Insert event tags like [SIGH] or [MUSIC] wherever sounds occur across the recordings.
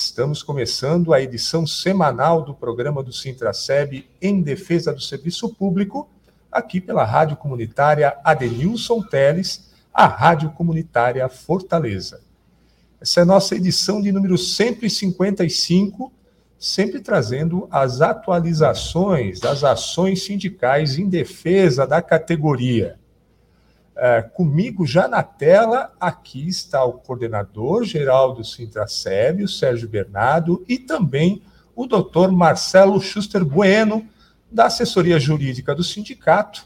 Estamos começando a edição semanal do programa do Sintraceb em defesa do serviço público, aqui pela Rádio Comunitária Adenilson Teles, a Rádio Comunitária Fortaleza. Essa é a nossa edição de número 155 sempre trazendo as atualizações das ações sindicais em defesa da categoria. É, comigo já na tela, aqui está o coordenador geral do Sintraceb, o Sérgio Bernardo, e também o doutor Marcelo Schuster Bueno, da assessoria jurídica do sindicato,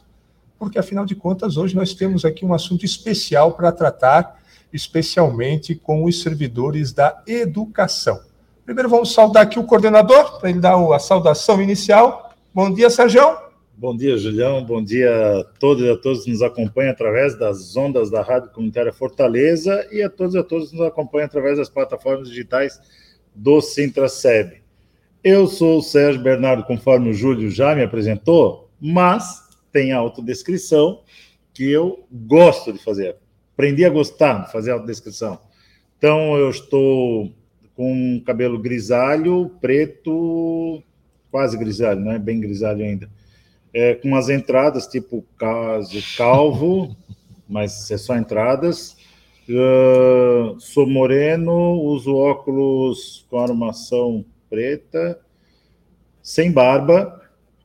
porque afinal de contas, hoje nós temos aqui um assunto especial para tratar, especialmente com os servidores da educação. Primeiro vamos saudar aqui o coordenador, para ele dar a saudação inicial. Bom dia, Sérgio. Bom dia, Julião. Bom dia a todos e a todos que nos acompanham através das ondas da Rádio Comunitária Fortaleza e a todos e a todos que nos acompanham através das plataformas digitais do Sintraceb. Eu sou o Sérgio Bernardo, conforme o Júlio já me apresentou, mas tem a autodescrição que eu gosto de fazer. Aprendi a gostar de fazer a autodescrição. Então, eu estou com cabelo grisalho, preto, quase grisalho, não é bem grisalho ainda. É, com as entradas, tipo caso calvo, [LAUGHS] mas é só entradas. Uh, sou moreno, uso óculos com armação preta, sem barba,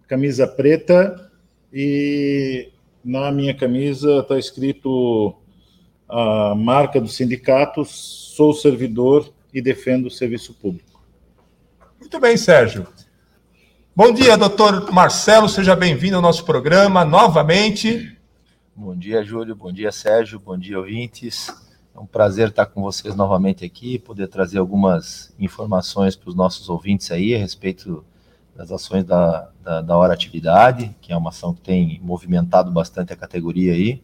camisa preta e na minha camisa está escrito a marca do sindicato, sou servidor e defendo o serviço público. Muito bem, Sérgio. Bom dia, doutor Marcelo, seja bem-vindo ao nosso programa novamente. Bom dia, Júlio, bom dia, Sérgio, bom dia, ouvintes. É um prazer estar com vocês novamente aqui, poder trazer algumas informações para os nossos ouvintes aí a respeito das ações da, da, da Hora Atividade, que é uma ação que tem movimentado bastante a categoria aí,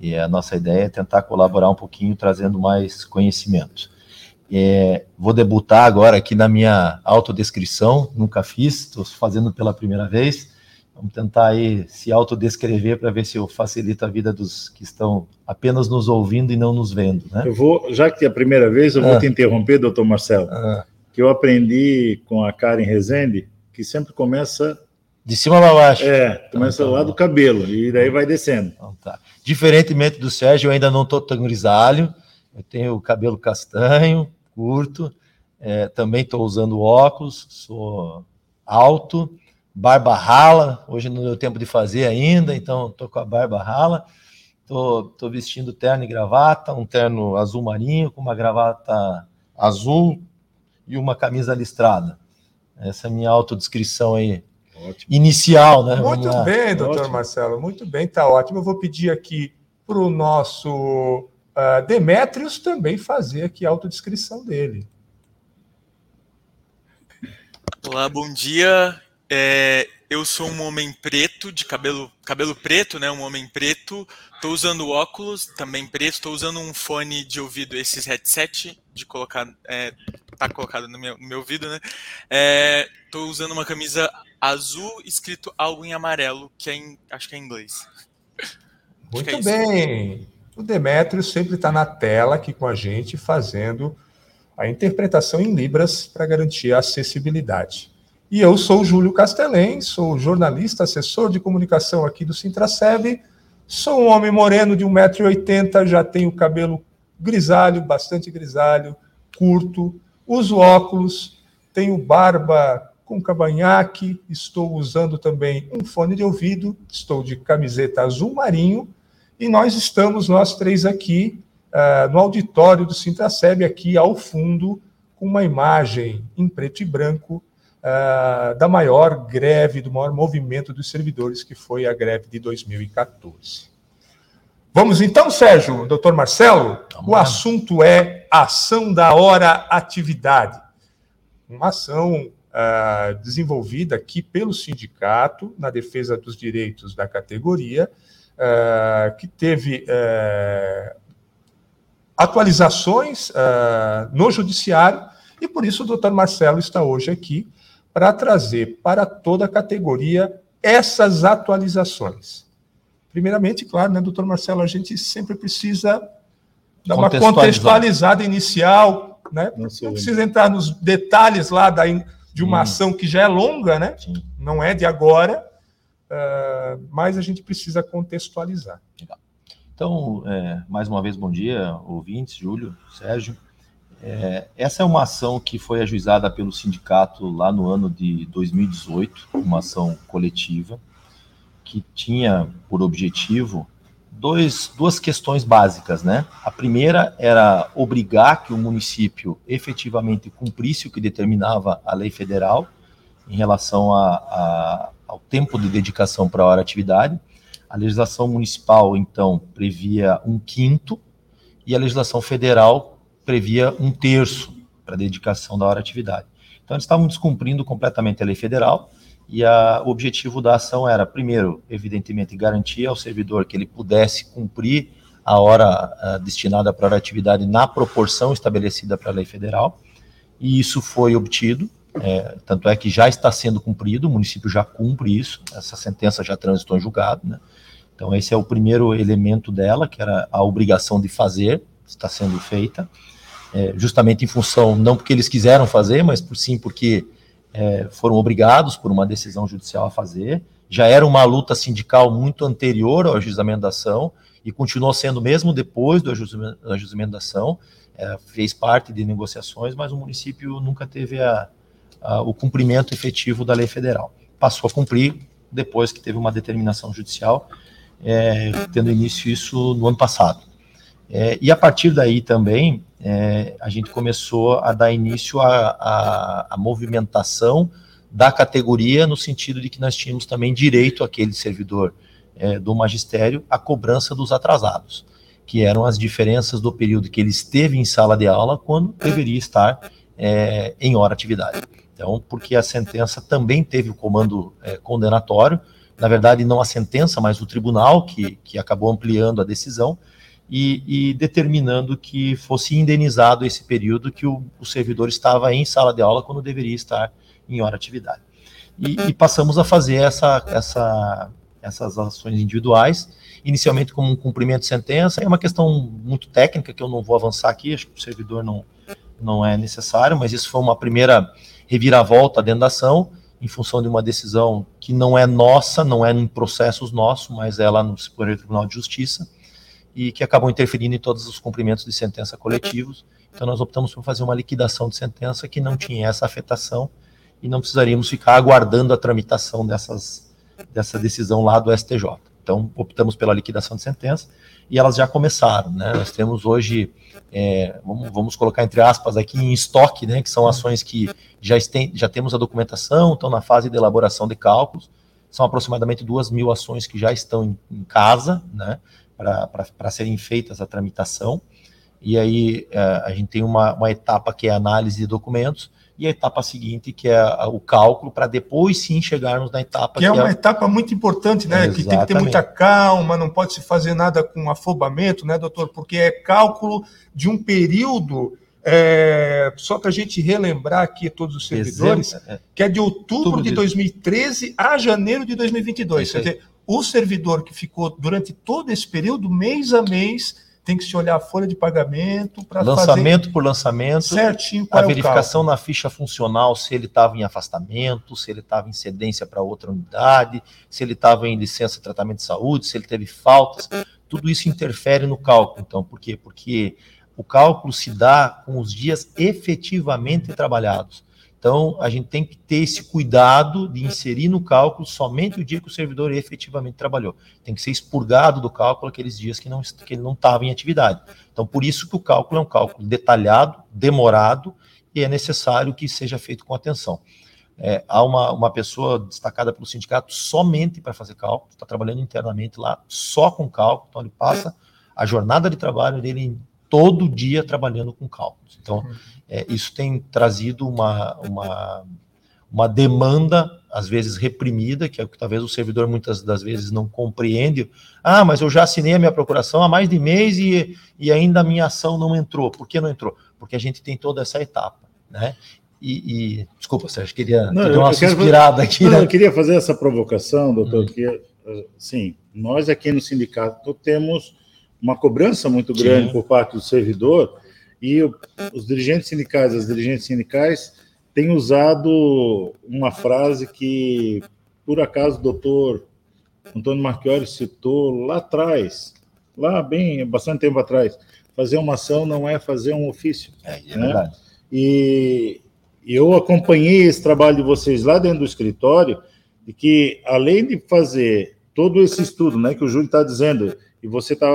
e a nossa ideia é tentar colaborar um pouquinho, trazendo mais conhecimento. É, vou debutar agora aqui na minha autodescrição, nunca fiz, estou fazendo pela primeira vez. Vamos tentar aí se autodescrever para ver se eu facilito a vida dos que estão apenas nos ouvindo e não nos vendo. Né? Eu vou, já que é a primeira vez, eu ah. vou te interromper, doutor Marcelo, ah. que eu aprendi com a Karen Rezende que sempre começa. De cima para baixo. É, começa então, tá lá do cabelo e daí vai descendo. Então, tá. Diferentemente do Sérgio, eu ainda não estou tão grisalho, eu tenho o cabelo castanho, curto, é, também estou usando óculos, sou alto, barba rala, hoje não deu tempo de fazer ainda, então estou com a barba rala, estou vestindo terno e gravata, um terno azul marinho com uma gravata azul e uma camisa listrada. Essa é a minha autodescrição aí ótimo. inicial, né? Muito bem, doutor ótimo. Marcelo, muito bem, tá ótimo. Eu vou pedir aqui para o nosso uh, Demétrios também fazer aqui a autodescrição dele. Olá, bom dia. É, eu sou um homem preto, de cabelo, cabelo preto, né? Um homem preto. Estou usando óculos, também preto. Estou usando um fone de ouvido, esses headset de colocar, é, tá colocado no meu, no meu ouvido, né? Estou é, usando uma camisa azul, escrito algo em amarelo, que é em, acho que é em inglês. Muito é bem. O Demétrio sempre está na tela aqui com a gente, fazendo a interpretação em Libras para garantir a acessibilidade. E eu sou Júlio Castelém, sou jornalista, assessor de comunicação aqui do Sintraceb, sou um homem moreno de 1,80m, já tenho cabelo grisalho, bastante grisalho, curto, uso óculos, tenho barba com cavanhaque, estou usando também um fone de ouvido, estou de camiseta azul marinho e nós estamos, nós três aqui, uh, no auditório do Sintraceb, aqui ao fundo, com uma imagem em preto e branco uh, da maior greve, do maior movimento dos servidores, que foi a greve de 2014. Vamos então, Sérgio, doutor Marcelo? Vamos o assunto é ação da hora atividade. Uma ação uh, desenvolvida aqui pelo sindicato na defesa dos direitos da categoria, uh, que teve uh, atualizações no judiciário, e por isso o doutor Marcelo está hoje aqui para trazer para toda a categoria essas atualizações. Primeiramente, claro, né, doutor Marcelo, a gente sempre precisa dar uma contextualizada inicial, né? Não, não precisa entrar nos detalhes lá da, de uma ação que já é longa, né? Sim. Não é de agora, uh, mas a gente precisa contextualizar. Legal. Então, é, mais uma vez, bom dia, ouvintes, Júlio, Sérgio. É, essa é uma ação que foi ajuizada pelo sindicato lá no ano de 2018, uma ação coletiva, que tinha por objetivo dois, duas questões básicas, né? A primeira era obrigar que o município efetivamente cumprisse o que determinava a lei federal em relação a, ao tempo de dedicação para a hora atividade. A legislação municipal, então, previa um quinto e a legislação federal previa um terço para dedicação da hora atividade. Então, eles estavam descumprindo completamente a lei federal e a, o objetivo da ação era, primeiro, evidentemente, garantir ao servidor que ele pudesse cumprir a hora a, destinada para a atividade na proporção estabelecida para a lei federal, e isso foi obtido, é, tanto é que já está sendo cumprido, o município já cumpre isso, essa sentença já transitou em julgado, né? Então, esse é o primeiro elemento dela, que era a obrigação de fazer, está sendo feita, é, justamente em função, não porque eles quiseram fazer, mas por sim porque é, foram obrigados por uma decisão judicial a fazer. Já era uma luta sindical muito anterior ao ajuizamento da ação e continuou sendo mesmo depois do da ação. É, fez parte de negociações, mas o município nunca teve a, a, o cumprimento efetivo da lei federal. Passou a cumprir depois que teve uma determinação judicial, é, tendo início isso no ano passado. É, e a partir daí também, é, a gente começou a dar início à movimentação da categoria, no sentido de que nós tínhamos também direito, aquele servidor do magistério, à cobrança dos atrasados, que eram as diferenças do período que ele esteve em sala de aula quando deveria estar em hora atividade. Então, porque a sentença também teve o comando é, condenatório, na verdade, não a sentença, mas o tribunal que, que acabou ampliando a decisão, e, e, determinando que fosse indenizado esse período que o, o, servidor estava em sala de aula quando deveria estar em hora atividade. E, e passamos a fazer essa, essa, essas ações individuais, inicialmente como um cumprimento de sentença, é uma questão muito técnica que eu não vou avançar aqui, acho que o servidor não, não é necessário, mas isso foi uma primeira reviravolta dentro da ação, em função de uma decisão que não é nossa, não é em processos nossos, mas é no Superior Tribunal de Justiça, e que acabam interferindo em todos os cumprimentos de sentença coletivos. Então nós optamos por fazer uma liquidação de sentença que não tinha essa afetação e não precisaríamos ficar aguardando a tramitação dessas, dessa decisão lá do STJ. Então optamos pela liquidação de sentença e elas já começaram. Né? Nós temos hoje, é, vamos, vamos, colocar entre aspas aqui em estoque, né, que são ações que já, estem, já temos a documentação, estão na fase de elaboração de cálculos. São aproximadamente duas mil ações que já estão em, em casa, né? para serem feitas a tramitação. E aí é, a gente tem uma, uma etapa que é a análise de documentos, e a etapa seguinte, que é o cálculo, para depois sim chegarmos na etapa. Que, é que é uma é... etapa muito importante, né? Exatamente. Que tem que ter muita calma, não pode se fazer nada com afobamento, né, doutor? Porque é cálculo de um período. É... só para a gente relembrar aqui todos os servidores, é. que é de outubro de 2013 a janeiro de 2022. Quer dizer, o servidor que ficou durante todo esse período, mês a mês, tem que se olhar a folha de pagamento para lançamento por lançamento, certinho a é verificação na ficha funcional se ele estava em afastamento, se ele estava em cedência para outra unidade, se ele estava em licença de tratamento de saúde, se ele teve faltas, tudo isso interfere no cálculo. Então, por quê? Porque o cálculo se dá com os dias efetivamente trabalhados. Então, a gente tem que ter esse cuidado de inserir no cálculo somente o dia que o servidor efetivamente trabalhou. Tem que ser expurgado do cálculo aqueles dias que, não, que ele não estava em atividade. Então, por isso que o cálculo é um cálculo detalhado, demorado, e é necessário que seja feito com atenção. É, há uma, uma pessoa destacada pelo sindicato somente para fazer cálculo, está trabalhando internamente lá só com cálculo, então ele passa a jornada de trabalho dele todo dia trabalhando com cálculos. Então, é, isso tem trazido uma, uma, uma demanda às vezes reprimida, que é o que talvez o servidor muitas das vezes não compreende. Ah, mas eu já assinei a minha procuração há mais de mês e, e ainda a minha ação não entrou. Por que não entrou? Porque a gente tem toda essa etapa, né? E, e desculpa, Sérgio, queria não, dar uma suspirada aqui. Não, né? Eu queria fazer essa provocação, doutor, hum. que sim, nós aqui no sindicato temos uma cobrança muito grande sim. por parte do servidor e os dirigentes sindicais, as dirigentes sindicais tem usado uma frase que, por acaso, o doutor Antônio Marchiori citou lá atrás, lá bem, bastante tempo atrás. Fazer uma ação não é fazer um ofício. É, é né? verdade. E eu acompanhei esse trabalho de vocês lá dentro do escritório, e que, além de fazer todo esse estudo né, que o Júlio está dizendo, e você está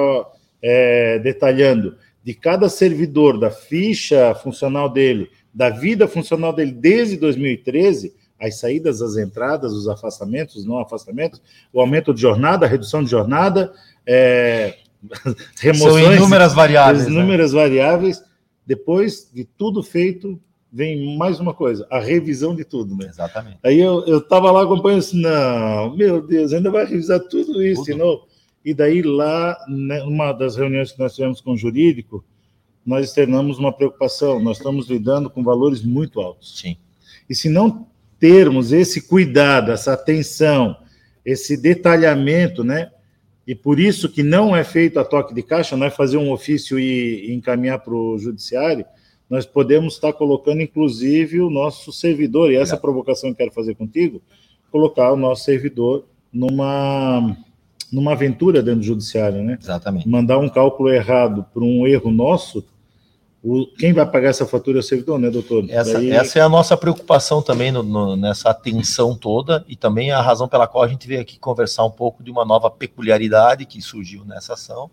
é, detalhando, de cada servidor, da ficha funcional dele, da vida funcional dele desde 2013, as saídas, as entradas, os afastamentos, os não afastamentos, o aumento de jornada, a redução de jornada, é, [LAUGHS] remoções. São inúmeras variáveis. Né? Inúmeras né? variáveis. Depois de tudo feito, vem mais uma coisa, a revisão de tudo, né? Exatamente. Aí eu estava lá acompanhando assim, não, meu Deus, ainda vai revisar tudo isso tudo. de novo. E daí lá, né, uma das reuniões que nós tivemos com o jurídico, nós externamos uma preocupação. Nós estamos lidando com valores muito altos. Sim. E se não termos esse cuidado, essa atenção, esse detalhamento, né? E por isso que não é feito a toque de caixa, não é fazer um ofício e, e encaminhar para o judiciário, nós podemos estar colocando, inclusive, o nosso servidor, e essa provocação que eu quero fazer contigo, colocar o nosso servidor numa numa aventura dentro do judiciário, né? Exatamente. Mandar um cálculo errado por um erro nosso, o, quem vai pagar essa fatura é o servidor, né, doutor? Essa, Daí... essa é a nossa preocupação também no, no, nessa atenção toda e também a razão pela qual a gente veio aqui conversar um pouco de uma nova peculiaridade que surgiu nessa ação,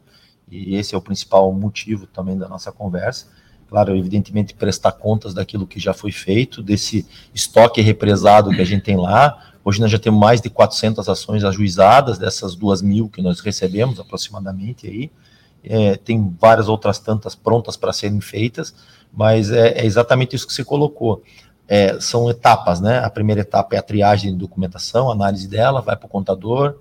e esse é o principal motivo também da nossa conversa. Claro, evidentemente, prestar contas daquilo que já foi feito, desse estoque represado que a gente tem lá. Hoje nós já temos mais de 400 ações ajuizadas, dessas duas mil que nós recebemos aproximadamente aí é, tem várias outras tantas prontas para serem feitas, mas é, é, exatamente isso que você colocou. É, são etapas, né? A primeira etapa é a triagem de documentação, análise dela, vai para o contador,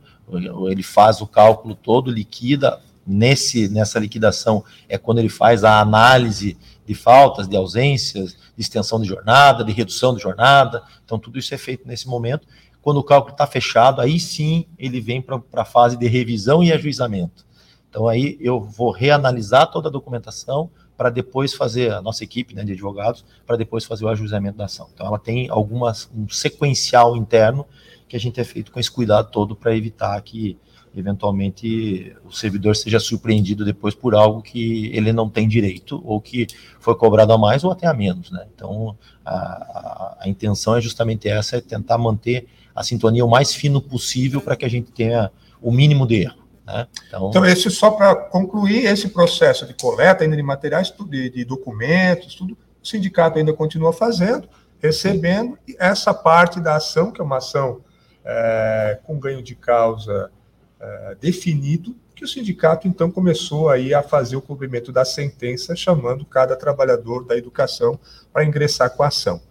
ele faz o cálculo todo, liquida. Nesse, nessa liquidação é quando ele faz a análise de faltas, de ausências, de extensão de jornada, de redução de jornada. Então, tudo isso é feito nesse momento. Quando o cálculo está fechado, aí sim ele vem para a fase de revisão e ajuizamento. Então aí eu vou reanalisar toda a documentação para depois fazer a nossa equipe né, de advogados para depois fazer o ajuizamento da ação. Então ela tem algumas um sequencial interno que a gente é feito com esse cuidado todo para evitar que eventualmente o servidor seja surpreendido depois por algo que ele não tem direito ou que foi cobrado a mais ou até a menos, né? Então a, a, a intenção é justamente essa, é tentar manter a sintonia o mais fino possível para que a gente tenha o mínimo de erro. Né? Então, então, esse só para concluir esse processo de coleta ainda de materiais, de, de, documentos, tudo, o sindicato ainda continua fazendo, recebendo e essa parte da ação, que é uma ação é, com ganho de causa é, definido, que o sindicato então começou aí a fazer o cumprimento da sentença, chamando cada trabalhador da educação para ingressar com a ação.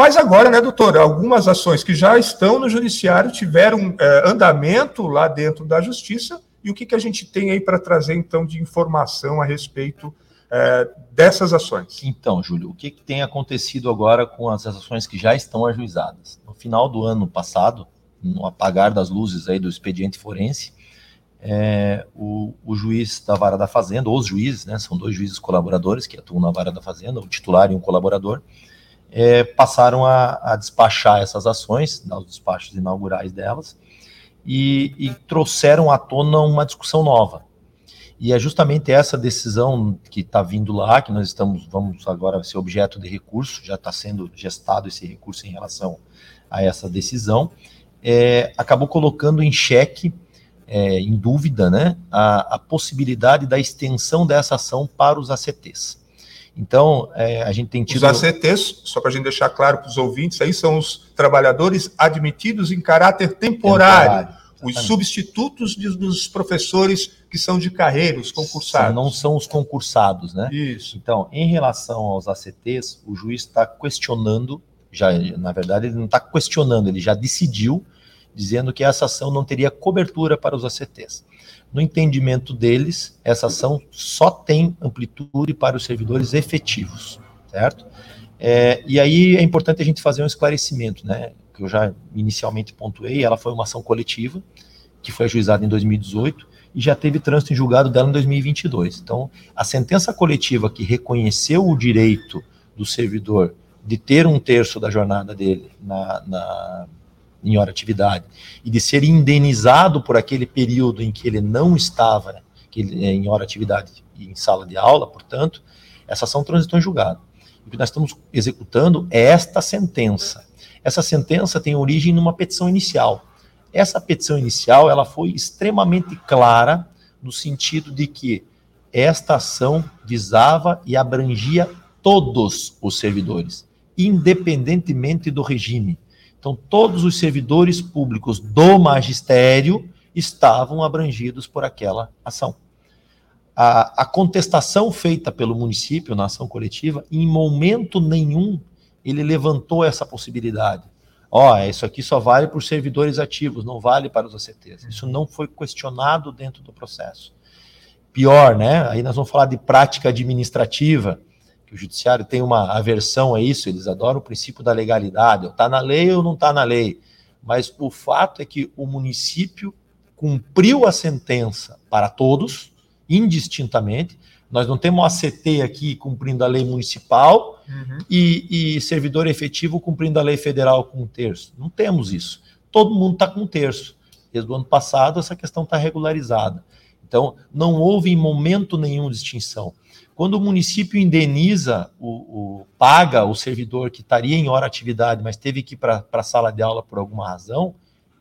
Mas agora, né, doutor, algumas ações que já estão no judiciário tiveram é, andamento lá dentro da justiça, e o que, que a gente tem aí para trazer, então, de informação a respeito é, dessas ações? Então, Júlio, o que, que tem acontecido agora com as ações que já estão ajuizadas? No final do ano passado, no apagar das luzes aí do expediente forense, é, o, o, juiz da vara da fazenda, ou os juízes, né, são dois juízes colaboradores que atuam na vara da fazenda, o titular e um colaborador, é, passaram a, a, despachar essas ações, os despachos inaugurais delas, e, e, trouxeram à tona uma discussão nova. E é justamente essa decisão que está vindo lá, que nós estamos, vamos agora ser objeto de recurso, já está sendo gestado esse recurso em relação a essa decisão, é, acabou colocando em xeque, é, em dúvida, né, a, a possibilidade da extensão dessa ação para os ACTs. Então, é, a gente tem tido. Os ACTs, só para a gente deixar claro para os ouvintes, aí são os trabalhadores admitidos em caráter temporário, temporário os substitutos de, dos professores que são de carreira, os concursados. Não são os concursados, né? Isso. Então, em relação aos ACTs, o juiz está questionando já, na verdade, ele não está questionando, ele já decidiu, dizendo que essa ação não teria cobertura para os ACTs. No entendimento deles, essa ação só tem amplitude para os servidores efetivos, certo? É, e aí é importante a gente fazer um esclarecimento, né? Que eu já inicialmente pontuei, ela foi uma ação coletiva, que foi ajuizada em 2018, e já teve trânsito em julgado dela em 2022. Então, a sentença coletiva que reconheceu o direito do servidor de ter um terço da jornada dele na, na, em hora atividade e de ser indenizado por aquele período em que ele não estava que ele, é, em hora atividade em sala de aula, portanto, essa ação transitou em julgado. O que nós estamos executando é esta sentença. Essa sentença tem origem numa petição inicial. Essa petição inicial ela foi extremamente clara no sentido de que esta ação visava e abrangia todos os servidores, independentemente do regime. Então, todos os servidores públicos do magistério estavam abrangidos por aquela ação. A, a, contestação feita pelo município na ação coletiva, em momento nenhum, ele levantou essa possibilidade. Ó, oh, isso aqui só vale para os servidores ativos, não vale para os ACTs. Isso não foi questionado dentro do processo. Pior, né? Aí nós vamos falar de prática administrativa que o judiciário tem uma aversão a isso, eles adoram o princípio da legalidade, está na lei ou não está na lei. Mas o fato é que o município cumpriu a sentença para todos, indistintamente. Nós não temos ACT aqui cumprindo a lei municipal uhum. e, e, servidor efetivo cumprindo a lei federal com um terço. Não temos isso. Todo mundo está com um terço. Desde o ano passado, essa questão está regularizada. Então, não houve em momento nenhum distinção. Quando o município indeniza, o, o paga o servidor que estaria em hora atividade, mas teve que ir para a sala de aula por alguma razão,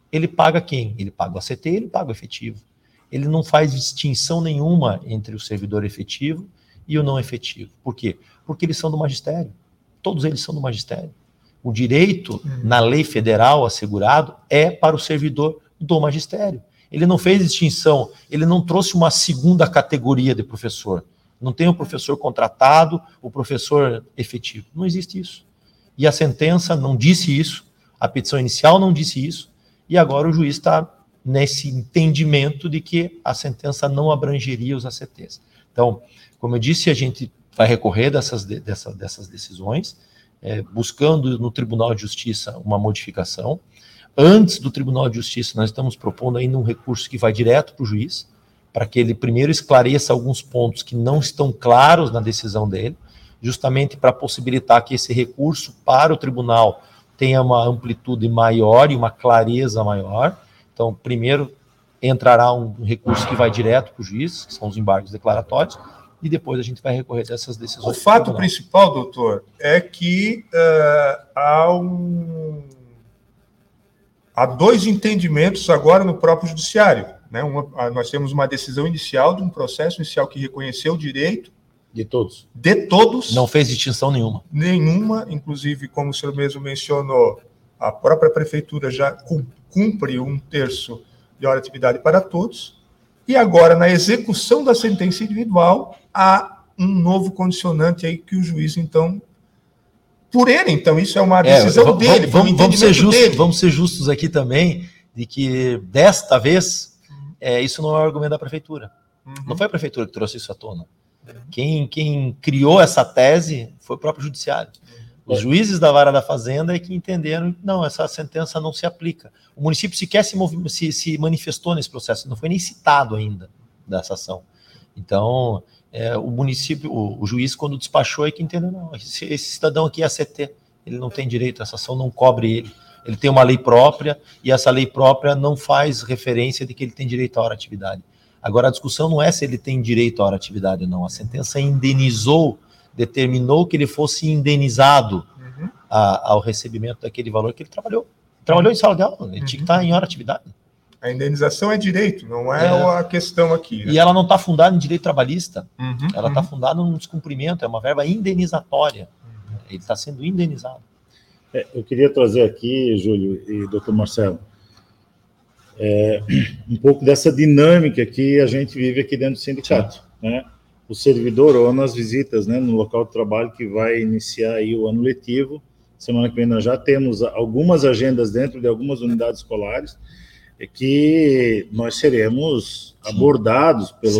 ele paga quem? Ele paga o ACT, ele paga o efetivo. Ele não faz distinção nenhuma entre o servidor efetivo e o não efetivo. Por quê? Porque eles são do magistério. Todos eles são do magistério. O direito, uhum. na lei federal assegurado, é para o servidor do magistério. Ele não fez distinção, ele não trouxe uma segunda categoria de professor. Não tem o professor contratado, o professor efetivo. Não existe isso. E a sentença não disse isso, a petição inicial não disse isso, e agora o juiz está nesse entendimento de que a sentença não abrangeria os ACTs. Então, como eu disse, a gente vai recorrer dessas, dessas, dessas decisões, é, buscando no Tribunal de Justiça uma modificação. Antes do Tribunal de Justiça, nós estamos propondo ainda um recurso que vai direto para o juiz, para que ele primeiro esclareça alguns pontos que não estão claros na decisão dele, justamente para possibilitar que esse recurso para o tribunal tenha uma amplitude maior e uma clareza maior. Então, primeiro entrará um recurso que vai direto para o juiz, que são os embargos declaratórios, e depois a gente vai recorrer dessas decisões. O fato principal, doutor, é que uh, há um há dois entendimentos agora no próprio judiciário. Né? Uma, nós temos uma decisão inicial de um processo inicial que reconheceu o direito de todos. De todos. Não fez distinção nenhuma. Nenhuma, inclusive, como o senhor mesmo mencionou, a própria prefeitura já cumpre um terço de hora de atividade para todos. E agora, na execução da sentença individual, há um novo condicionante aí que o juiz, então, por ele, então, isso é uma é, decisão é, dele. Vamos, vamos, ser justos, dele. vamos ser justos aqui também, de que desta vez é, isso não é um argumento da prefeitura. Uhum. Não foi a prefeitura que trouxe isso à tona. Uhum. Quem, quem criou essa tese foi o próprio judiciário. Os juízes da vara da fazenda é que entenderam não, essa sentença não se aplica. O município sequer se, se, se manifestou nesse processo, não foi nem citado ainda dessa ação. Então, é, o município, o, o, juiz, quando despachou, é que entendeu, não, esse, esse cidadão aqui é ACT, ele não tem direito, essa ação não cobre ele ele tem uma lei própria e essa lei própria não faz referência de que ele tem direito à hora atividade. Agora, a discussão não é se ele tem direito à hora atividade ou não. A sentença indenizou, determinou que ele fosse indenizado uhum. a, ao recebimento daquele valor que ele trabalhou. Trabalhou em sala de aula, ele uhum. tinha que estar em hora atividade. A indenização é direito, não é, é. a questão aqui. Né? E ela não está fundada em direito trabalhista, uhum. ela está uhum. fundada num descumprimento, é uma verba indenizatória. Uhum. Ele está sendo indenizado. É, eu queria trazer aqui, Júlio e doutor Marcelo, é, um pouco dessa dinâmica que a gente vive aqui dentro do sindicato. Né? O servidor, ou nas visitas né, no local de trabalho que vai iniciar aí o ano letivo, Semana que vem nós já temos algumas agendas dentro de algumas unidades escolares é que nós seremos Sim. abordados pelos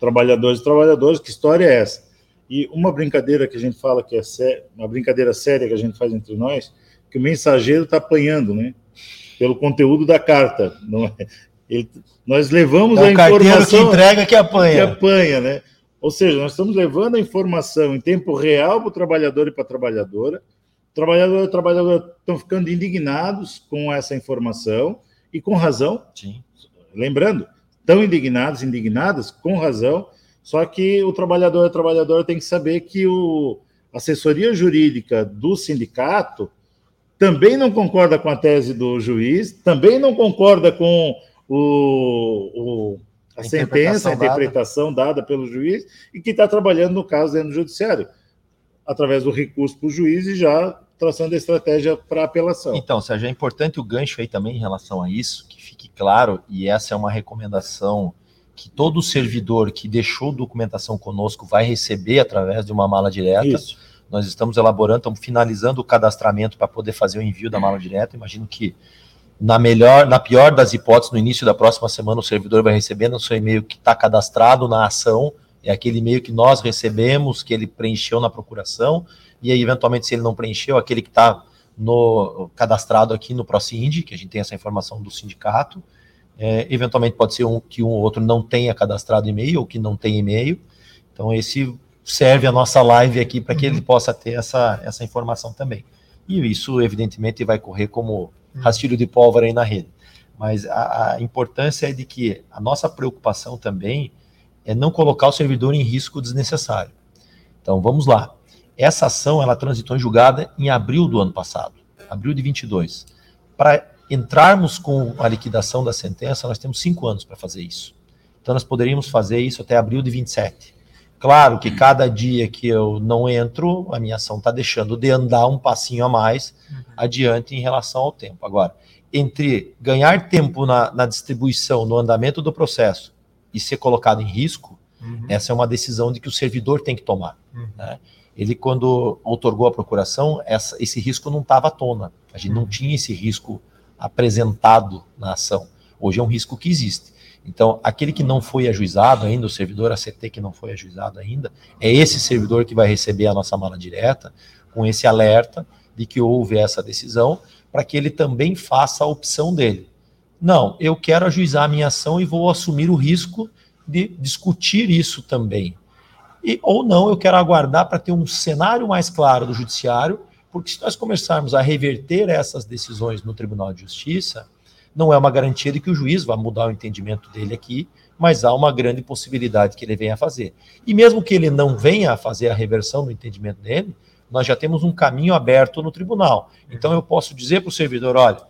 trabalhadores e trabalhadoras. Que história é essa? E uma brincadeira que a gente fala que é sé... uma brincadeira séria que a gente faz entre nós, que o mensageiro está apanhando, né? Pelo conteúdo da carta. Não é? Ele... Nós levamos é a informação que entrega que apanha. Que apanha, né? Ou seja, nós estamos levando a informação em tempo real para o trabalhador e para a trabalhadora. O trabalhador e a trabalhadora estão ficando indignados com essa informação e com razão. Sim. Lembrando, estão indignados, indignadas, com razão, só que o trabalhador e a trabalhadora tem que saber que o, a assessoria jurídica do sindicato também não concorda com a tese do juiz, também não concorda com o, o a, a sentença, a interpretação dada. dada pelo juiz, e que está trabalhando no caso dentro do judiciário, através do recurso para o juiz e já traçando a estratégia para apelação. Então, Sérgio, é importante o gancho aí também em relação a isso, que fique claro, e essa é uma recomendação que todo servidor que deixou documentação conosco vai receber através de uma mala direta. Isso. Nós estamos elaborando, estamos finalizando o cadastramento para poder fazer o envio da mala direta. Imagino que na melhor, na pior das hipóteses, no início da próxima semana, o servidor vai receber no seu e-mail que está cadastrado na ação, é aquele e-mail que nós recebemos, que ele preencheu na procuração, e aí, eventualmente, se ele não preencheu, aquele que está no cadastrado aqui no ProCind, que a gente tem essa informação do sindicato, é, eventualmente pode ser um, que um ou outro não tenha cadastrado e-mail ou que não tem e-mail. Então, esse serve a nossa live aqui para que uhum. ele possa ter essa, essa informação também. E isso, evidentemente, vai correr como uhum. rastilho de pólvora aí na rede. Mas a, a importância é de que a nossa preocupação também é não colocar o servidor em risco desnecessário. Então, vamos lá. Essa ação ela transitou em julgada em abril do ano passado, abril de 22. Para entrarmos com a liquidação da sentença, nós temos cinco anos para fazer isso. Então nós poderíamos fazer isso até abril de 27. Claro que cada dia que eu não entro, a minha ação está deixando de andar um passinho a mais adiante em relação ao tempo. Agora, entre ganhar tempo na, na, distribuição, no andamento do processo e ser colocado em risco, uhum. essa é uma decisão de que o servidor tem que tomar. Uhum. Né? ele quando otorgou a procuração, essa, esse risco não estava à tona. A gente não uhum. tinha esse risco apresentado na ação. Hoje é um risco que existe. Então, aquele que não foi ajuizado ainda, o servidor ACT que não foi ajuizado ainda, é esse servidor que vai receber a nossa mala direta com esse alerta de que houve essa decisão, para que ele também faça a opção dele. Não, eu quero ajuizar a minha ação e vou assumir o risco de discutir isso também. E, ou não, eu quero aguardar para ter um cenário mais claro do judiciário, porque se nós começarmos a reverter essas decisões no Tribunal de Justiça, não é uma garantia de que o juiz vai mudar o entendimento dele aqui, mas há uma grande possibilidade que ele venha a fazer. E mesmo que ele não venha a fazer a reversão do entendimento dele, nós já temos um caminho aberto no tribunal. Então eu posso dizer para o servidor: olha,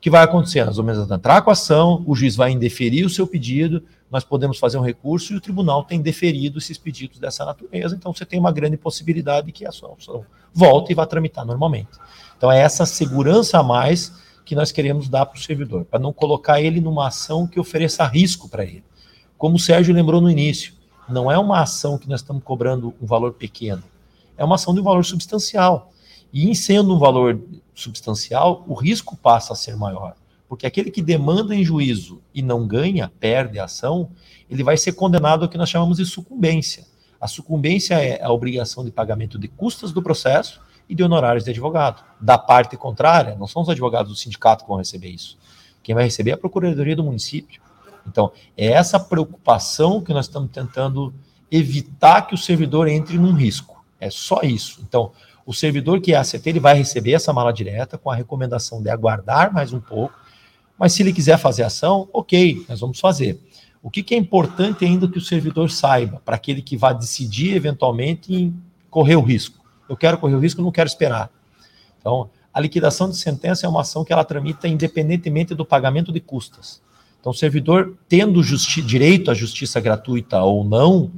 que vai acontecer? Nós vamos entrar com a ação, o juiz vai indeferir o seu pedido, nós podemos fazer um recurso e o tribunal tem deferido esses pedidos dessa natureza, então você tem uma grande possibilidade de que a sua ação volte e vá tramitar normalmente. Então é essa segurança a mais que nós queremos dar para o servidor, para não colocar ele numa ação que ofereça risco para ele. Como o Sérgio lembrou no início, não é uma ação que nós estamos cobrando um valor pequeno, é uma ação de um valor substancial. E em sendo um valor substancial, o risco passa a ser maior. Porque aquele que demanda em juízo e não ganha, perde a ação, ele vai ser condenado ao que nós chamamos de sucumbência. A sucumbência é a obrigação de pagamento de custas do processo e de honorários de advogado. Da parte contrária, não são os advogados do sindicato que vão receber isso. Quem vai receber é a Procuradoria do município. Então, é essa preocupação que nós estamos tentando evitar que o servidor entre num risco. É só isso. Então, o servidor que é ACT, ele vai receber essa mala direta com a recomendação de aguardar mais um pouco, mas se ele quiser fazer ação, ok, nós vamos fazer. O que, que é importante ainda que o servidor saiba, para aquele que vai decidir eventualmente em correr o risco. Eu quero correr o risco, não quero esperar. Então, a liquidação de sentença é uma ação que ela tramita independentemente do pagamento de custas. Então, o servidor, tendo direito à justiça gratuita ou não,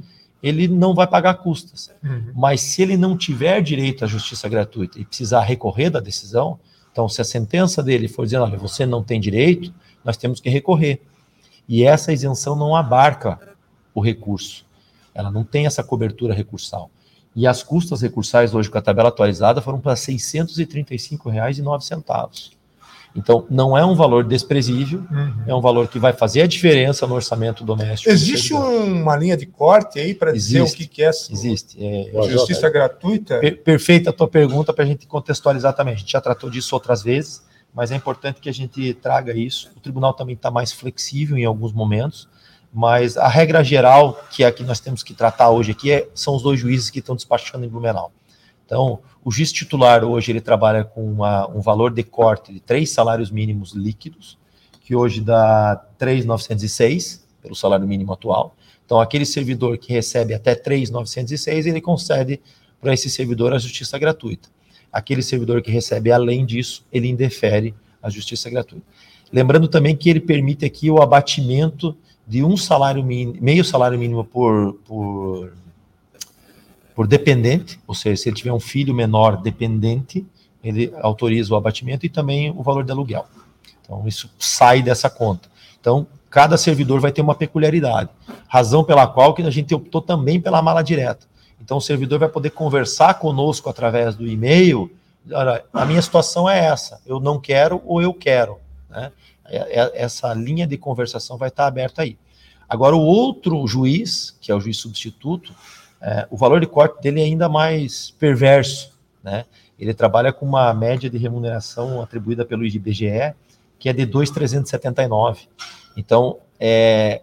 ele não vai pagar custas. Uhum. Mas se ele não tiver direito à justiça gratuita e precisar recorrer da decisão, então, se a sentença dele for dizendo, olha, você não tem direito, nós temos que recorrer. E essa isenção não abarca o recurso. Ela não tem essa cobertura recursal. E as custas recursais hoje com a tabela atualizada foram para R$ 635,09. Então, não é um valor desprezível, uhum. é um valor que vai fazer a diferença no orçamento doméstico. Existe uma linha de corte aí para dizer o que, que é Existe. É, justiça gratuita? Per perfeita a tua pergunta para a gente contextualizar também. A gente já tratou disso outras vezes, mas é importante que a gente traga isso. O tribunal também está mais flexível em alguns momentos, mas a regra geral que é a que nós temos que tratar hoje aqui é, são os dois juízes que estão despachando em Blumenau. Então, o juiz titular hoje ele trabalha com uma, um valor de corte de três salários mínimos líquidos, que hoje dá 3,906 pelo salário mínimo atual. Então, aquele servidor que recebe até 3,906, ele concede para esse servidor a justiça gratuita. Aquele servidor que recebe além disso, ele indefere a justiça gratuita. Lembrando também que ele permite aqui o abatimento de um salário mínimo, meio salário mínimo por, por, por dependente, ou seja, se ele tiver um filho menor dependente, ele autoriza o abatimento e também o valor de aluguel. Então, isso sai dessa conta. Então, cada servidor vai ter uma peculiaridade, razão pela qual que a gente optou também pela mala direta. Então, o servidor vai poder conversar conosco através do e-mail. Olha, a minha situação é essa, eu não quero ou eu quero. Né? É, é, essa linha de conversação vai estar aberta aí. Agora, o outro juiz, que é o juiz substituto, é, o valor de corte dele é ainda mais perverso, né? Ele trabalha com uma média de remuneração atribuída pelo IBGE, que é de 2,379. Então, é,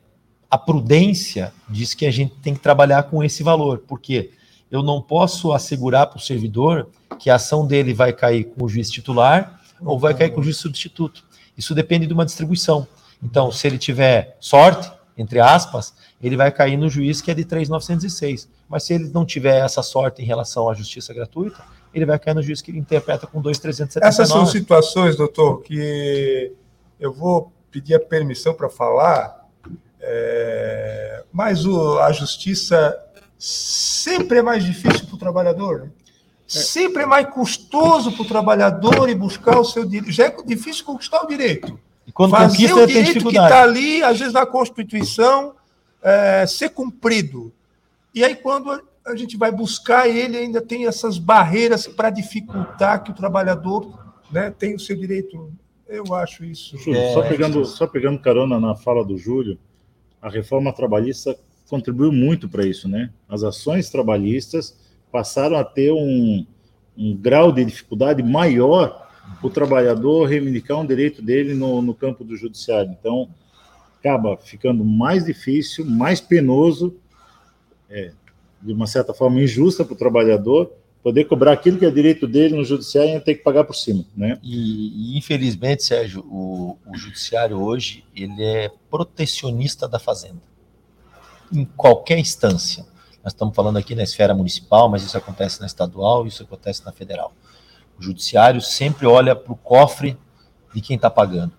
a prudência diz que a gente tem que trabalhar com esse valor, porque eu não posso assegurar para o servidor que a ação dele vai cair com o juiz titular ou vai cair com o juiz substituto. Isso depende de uma distribuição. Então, se ele tiver sorte, entre aspas, ele vai cair no juiz que é de 3.906. Mas se ele não tiver essa sorte em relação à justiça gratuita, ele vai cair no juiz que ele interpreta com 2.379. Essas são situações, doutor, que eu vou pedir a permissão para falar, é... mas o, a justiça sempre é mais difícil para o trabalhador. Né? Sempre é mais custoso para o trabalhador e buscar o seu direito. Já é difícil conquistar o direito. E quando Fazer conquista, o tem direito que está ali, às vezes na Constituição, é, ser cumprido. E aí, quando a gente vai buscar ele, ainda tem essas barreiras para dificultar que o trabalhador né, tenha o seu direito. Eu acho isso. Júlio, é, só, pegando, só pegando carona na fala do Júlio, a reforma trabalhista contribuiu muito para isso, né? As ações trabalhistas passaram a ter um, um grau de dificuldade maior o trabalhador reivindicar um direito dele no, no campo do judiciário. Então, acaba ficando mais difícil, mais penoso, é, de uma certa forma injusta para o trabalhador, poder cobrar aquilo que é direito dele no judiciário e ter que pagar por cima, né? E, e infelizmente, Sérgio, o, o, judiciário hoje ele é protecionista da fazenda, em qualquer instância. Nós estamos falando aqui na esfera municipal, mas isso acontece na estadual, isso acontece na federal. O judiciário sempre olha para o cofre de quem está pagando.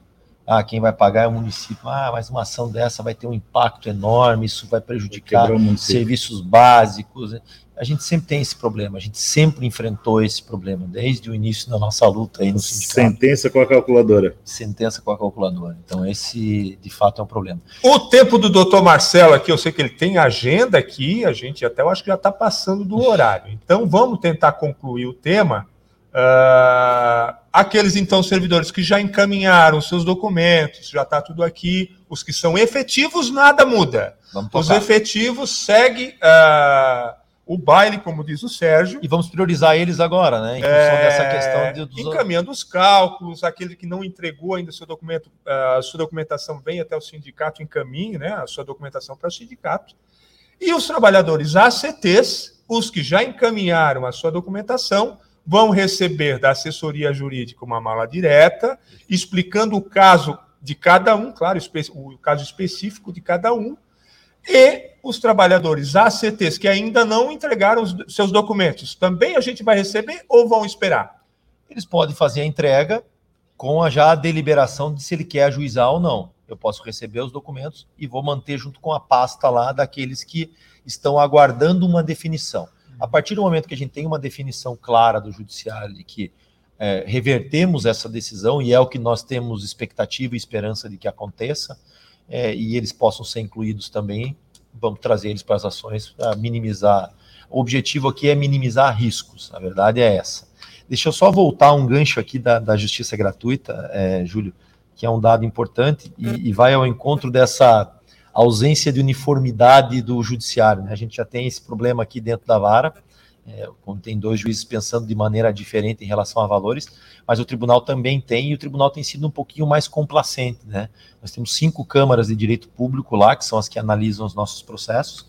Ah, quem vai pagar é o município. Ah, mas uma ação dessa vai ter um impacto enorme, isso vai prejudicar serviços básicos. A gente sempre tem esse problema, a gente sempre enfrentou esse problema, desde o início da nossa luta aí no sindicato. Sentença com a calculadora. Sentença com a calculadora. Então, esse, de fato, é um problema. O tempo do doutor Marcelo aqui, eu sei que ele tem agenda aqui, a gente até eu acho que já está passando do horário. Então, vamos tentar concluir o tema Uh, aqueles, então, servidores que já encaminharam seus documentos, já está tudo aqui. Os que são efetivos, nada muda. Os efetivos seguem uh, o baile, como diz o Sérgio. E vamos priorizar eles agora, né? Em função é, dessa questão de. Dos... Encaminhando os cálculos, aquele que não entregou ainda seu documento, uh, a sua documentação vem até o sindicato, encaminhe né, a sua documentação para o sindicato. E os trabalhadores ACTs, os que já encaminharam a sua documentação, vão receber da assessoria jurídica uma mala direta, explicando o caso de cada um, claro, o caso específico de cada um, e os trabalhadores ACTs que ainda não entregaram os seus documentos, também a gente vai receber ou vão esperar? Eles podem fazer a entrega com a já a deliberação de se ele quer ajuizar ou não. Eu posso receber os documentos e vou manter junto com a pasta lá daqueles que estão aguardando uma definição. A partir do momento que a gente tem uma definição clara do judiciário de que é, revertemos essa decisão, e é o que nós temos expectativa e esperança de que aconteça, é, e eles possam ser incluídos também, vamos trazer eles para as ações para minimizar o objetivo aqui é minimizar riscos, a verdade é essa. Deixa eu só voltar um gancho aqui da, da justiça gratuita, é, Júlio, que é um dado importante e, e, vai ao encontro dessa ausência de uniformidade do judiciário. Né? A gente já tem esse problema aqui dentro da vara, é, quando tem dois juízes pensando de maneira diferente em relação a valores, mas o tribunal também tem, e o tribunal tem sido um pouquinho mais complacente. Né? Nós temos cinco câmaras de direito público lá, que são as que analisam os nossos processos,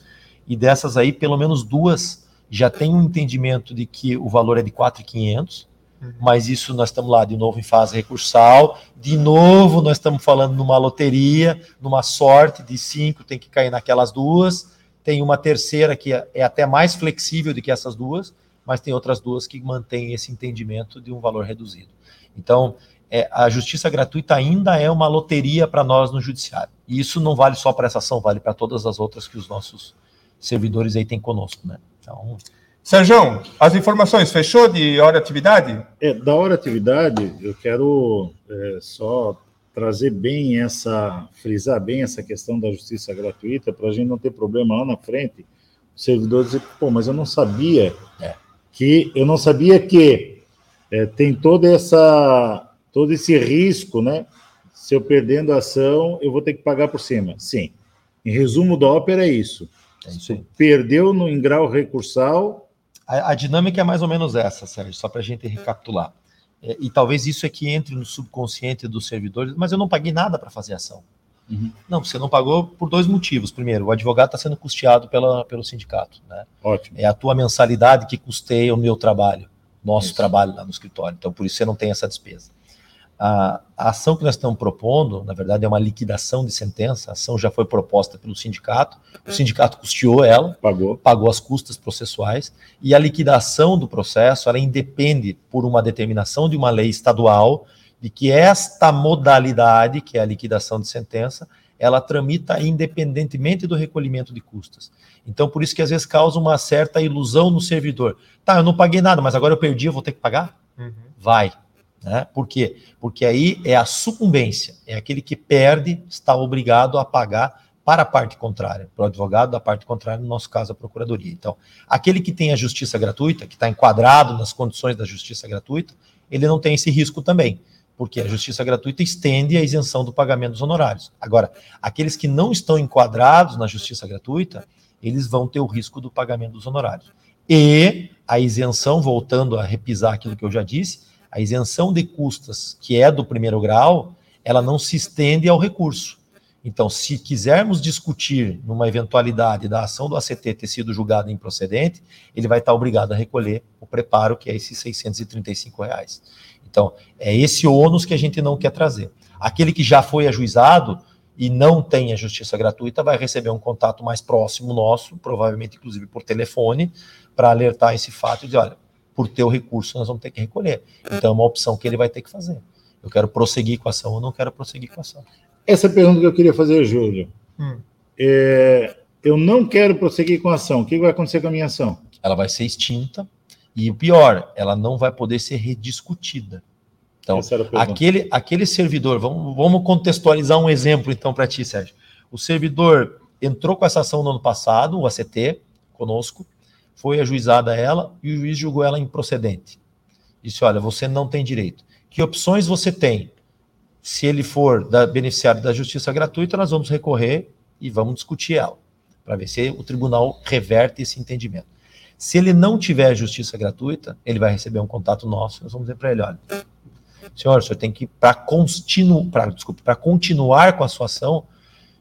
e dessas aí, pelo menos duas já têm um entendimento de que o valor é de 4.500, uhum. Mas isso nós estamos lá de novo em fase recursal, de novo nós estamos falando numa loteria, numa sorte de cinco, tem que cair naquelas duas, tem uma terceira que é, é até mais flexível do que essas duas, mas tem outras duas que mantêm esse entendimento de um valor reduzido. Então, é, a justiça gratuita ainda é uma loteria para nós no judiciário. E isso não vale só para essa ação, vale para todas as outras que os nossos servidores aí têm conosco, né? Então. Sérgio, as informações, fechou de hora de atividade? É, da hora de atividade, eu quero é, só trazer bem essa, frisar bem essa questão da justiça gratuita, para a gente não ter problema lá na frente, o servidor dizer, pô, mas eu não sabia é. que, eu não sabia que é, tem toda essa, todo esse risco, né? Se eu perdendo a ação, eu vou ter que pagar por cima. Sim. Em resumo da ópera é isso. É isso Perdeu no em grau recursal. A, a, dinâmica é mais ou menos essa, Sérgio, só para a gente recapitular. É, e talvez isso é que entre no subconsciente dos servidores, mas eu não paguei nada para fazer ação. Uhum. Não, você não pagou por dois motivos. Primeiro, o advogado está sendo custeado pela, pelo sindicato. Né? Ótimo. É a tua mensalidade que custeia o meu trabalho, nosso isso. trabalho lá no escritório. Então, por isso você não tem essa despesa. A, a, ação que nós estamos propondo, na verdade, é uma liquidação de sentença. A ação já foi proposta pelo sindicato, o sindicato custeou ela, pagou, pagou as custas processuais, e a liquidação do processo ela independe por uma determinação de uma lei estadual de que esta modalidade, que é a liquidação de sentença, ela tramita independentemente do recolhimento de custas. Então, por isso que às vezes causa uma certa ilusão no servidor. Tá, eu não paguei nada, mas agora eu perdi, eu vou ter que pagar? Uhum. Vai. Né? Por quê? Porque aí é a sucumbência, é aquele que perde, está obrigado a pagar para a parte contrária, para o advogado da parte contrária, no nosso caso, a procuradoria. Então, aquele que tem a justiça gratuita, que está enquadrado nas condições da justiça gratuita, ele não tem esse risco também, porque a justiça gratuita estende a isenção do pagamento dos honorários. Agora, aqueles que não estão enquadrados na justiça gratuita, eles vão ter o risco do pagamento dos honorários. E a isenção, voltando a repisar aquilo que eu já disse, a isenção de custas, que é do primeiro grau, ela não se estende ao recurso. Então, se quisermos discutir numa eventualidade da ação do ACT ter sido julgada improcedente, ele vai estar obrigado a recolher o preparo, que é esses 635 reais. Então, é esse ônus que a gente não quer trazer. Aquele que já foi ajuizado e não tem a justiça gratuita vai receber um contato mais próximo nosso, provavelmente inclusive por telefone, para alertar esse fato e dizer, olha, por ter o recurso, nós vamos ter que recolher. Então é uma opção que ele vai ter que fazer. Eu quero prosseguir com a ação ou não quero prosseguir com a ação. Essa pergunta que eu queria fazer, Júlio. Hum. É, eu não quero prosseguir com a ação. O que vai acontecer com a minha ação? Ela vai ser extinta e o pior, ela não vai poder ser rediscutida. Então, aquele, aquele servidor, vamos, vamos contextualizar um exemplo então para ti, Sérgio. O servidor entrou com essa ação no ano passado, o ACT, conosco, foi ajuizada ela e o juiz julgou ela improcedente. Disse: olha, você não tem direito. Que opções você tem? Se ele for da, beneficiário da justiça gratuita, nós vamos recorrer e vamos discutir ela, para ver se o tribunal reverte esse entendimento. Se ele não tiver justiça gratuita, ele vai receber um contato nosso, nós vamos dizer para ele: olha, senhor, o senhor tem que, para continu, continuar com a sua ação,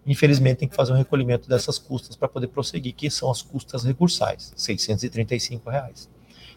infelizmente tem que fazer um recolhimento dessas custas para poder prosseguir, que são as custas recursais, 635 reais.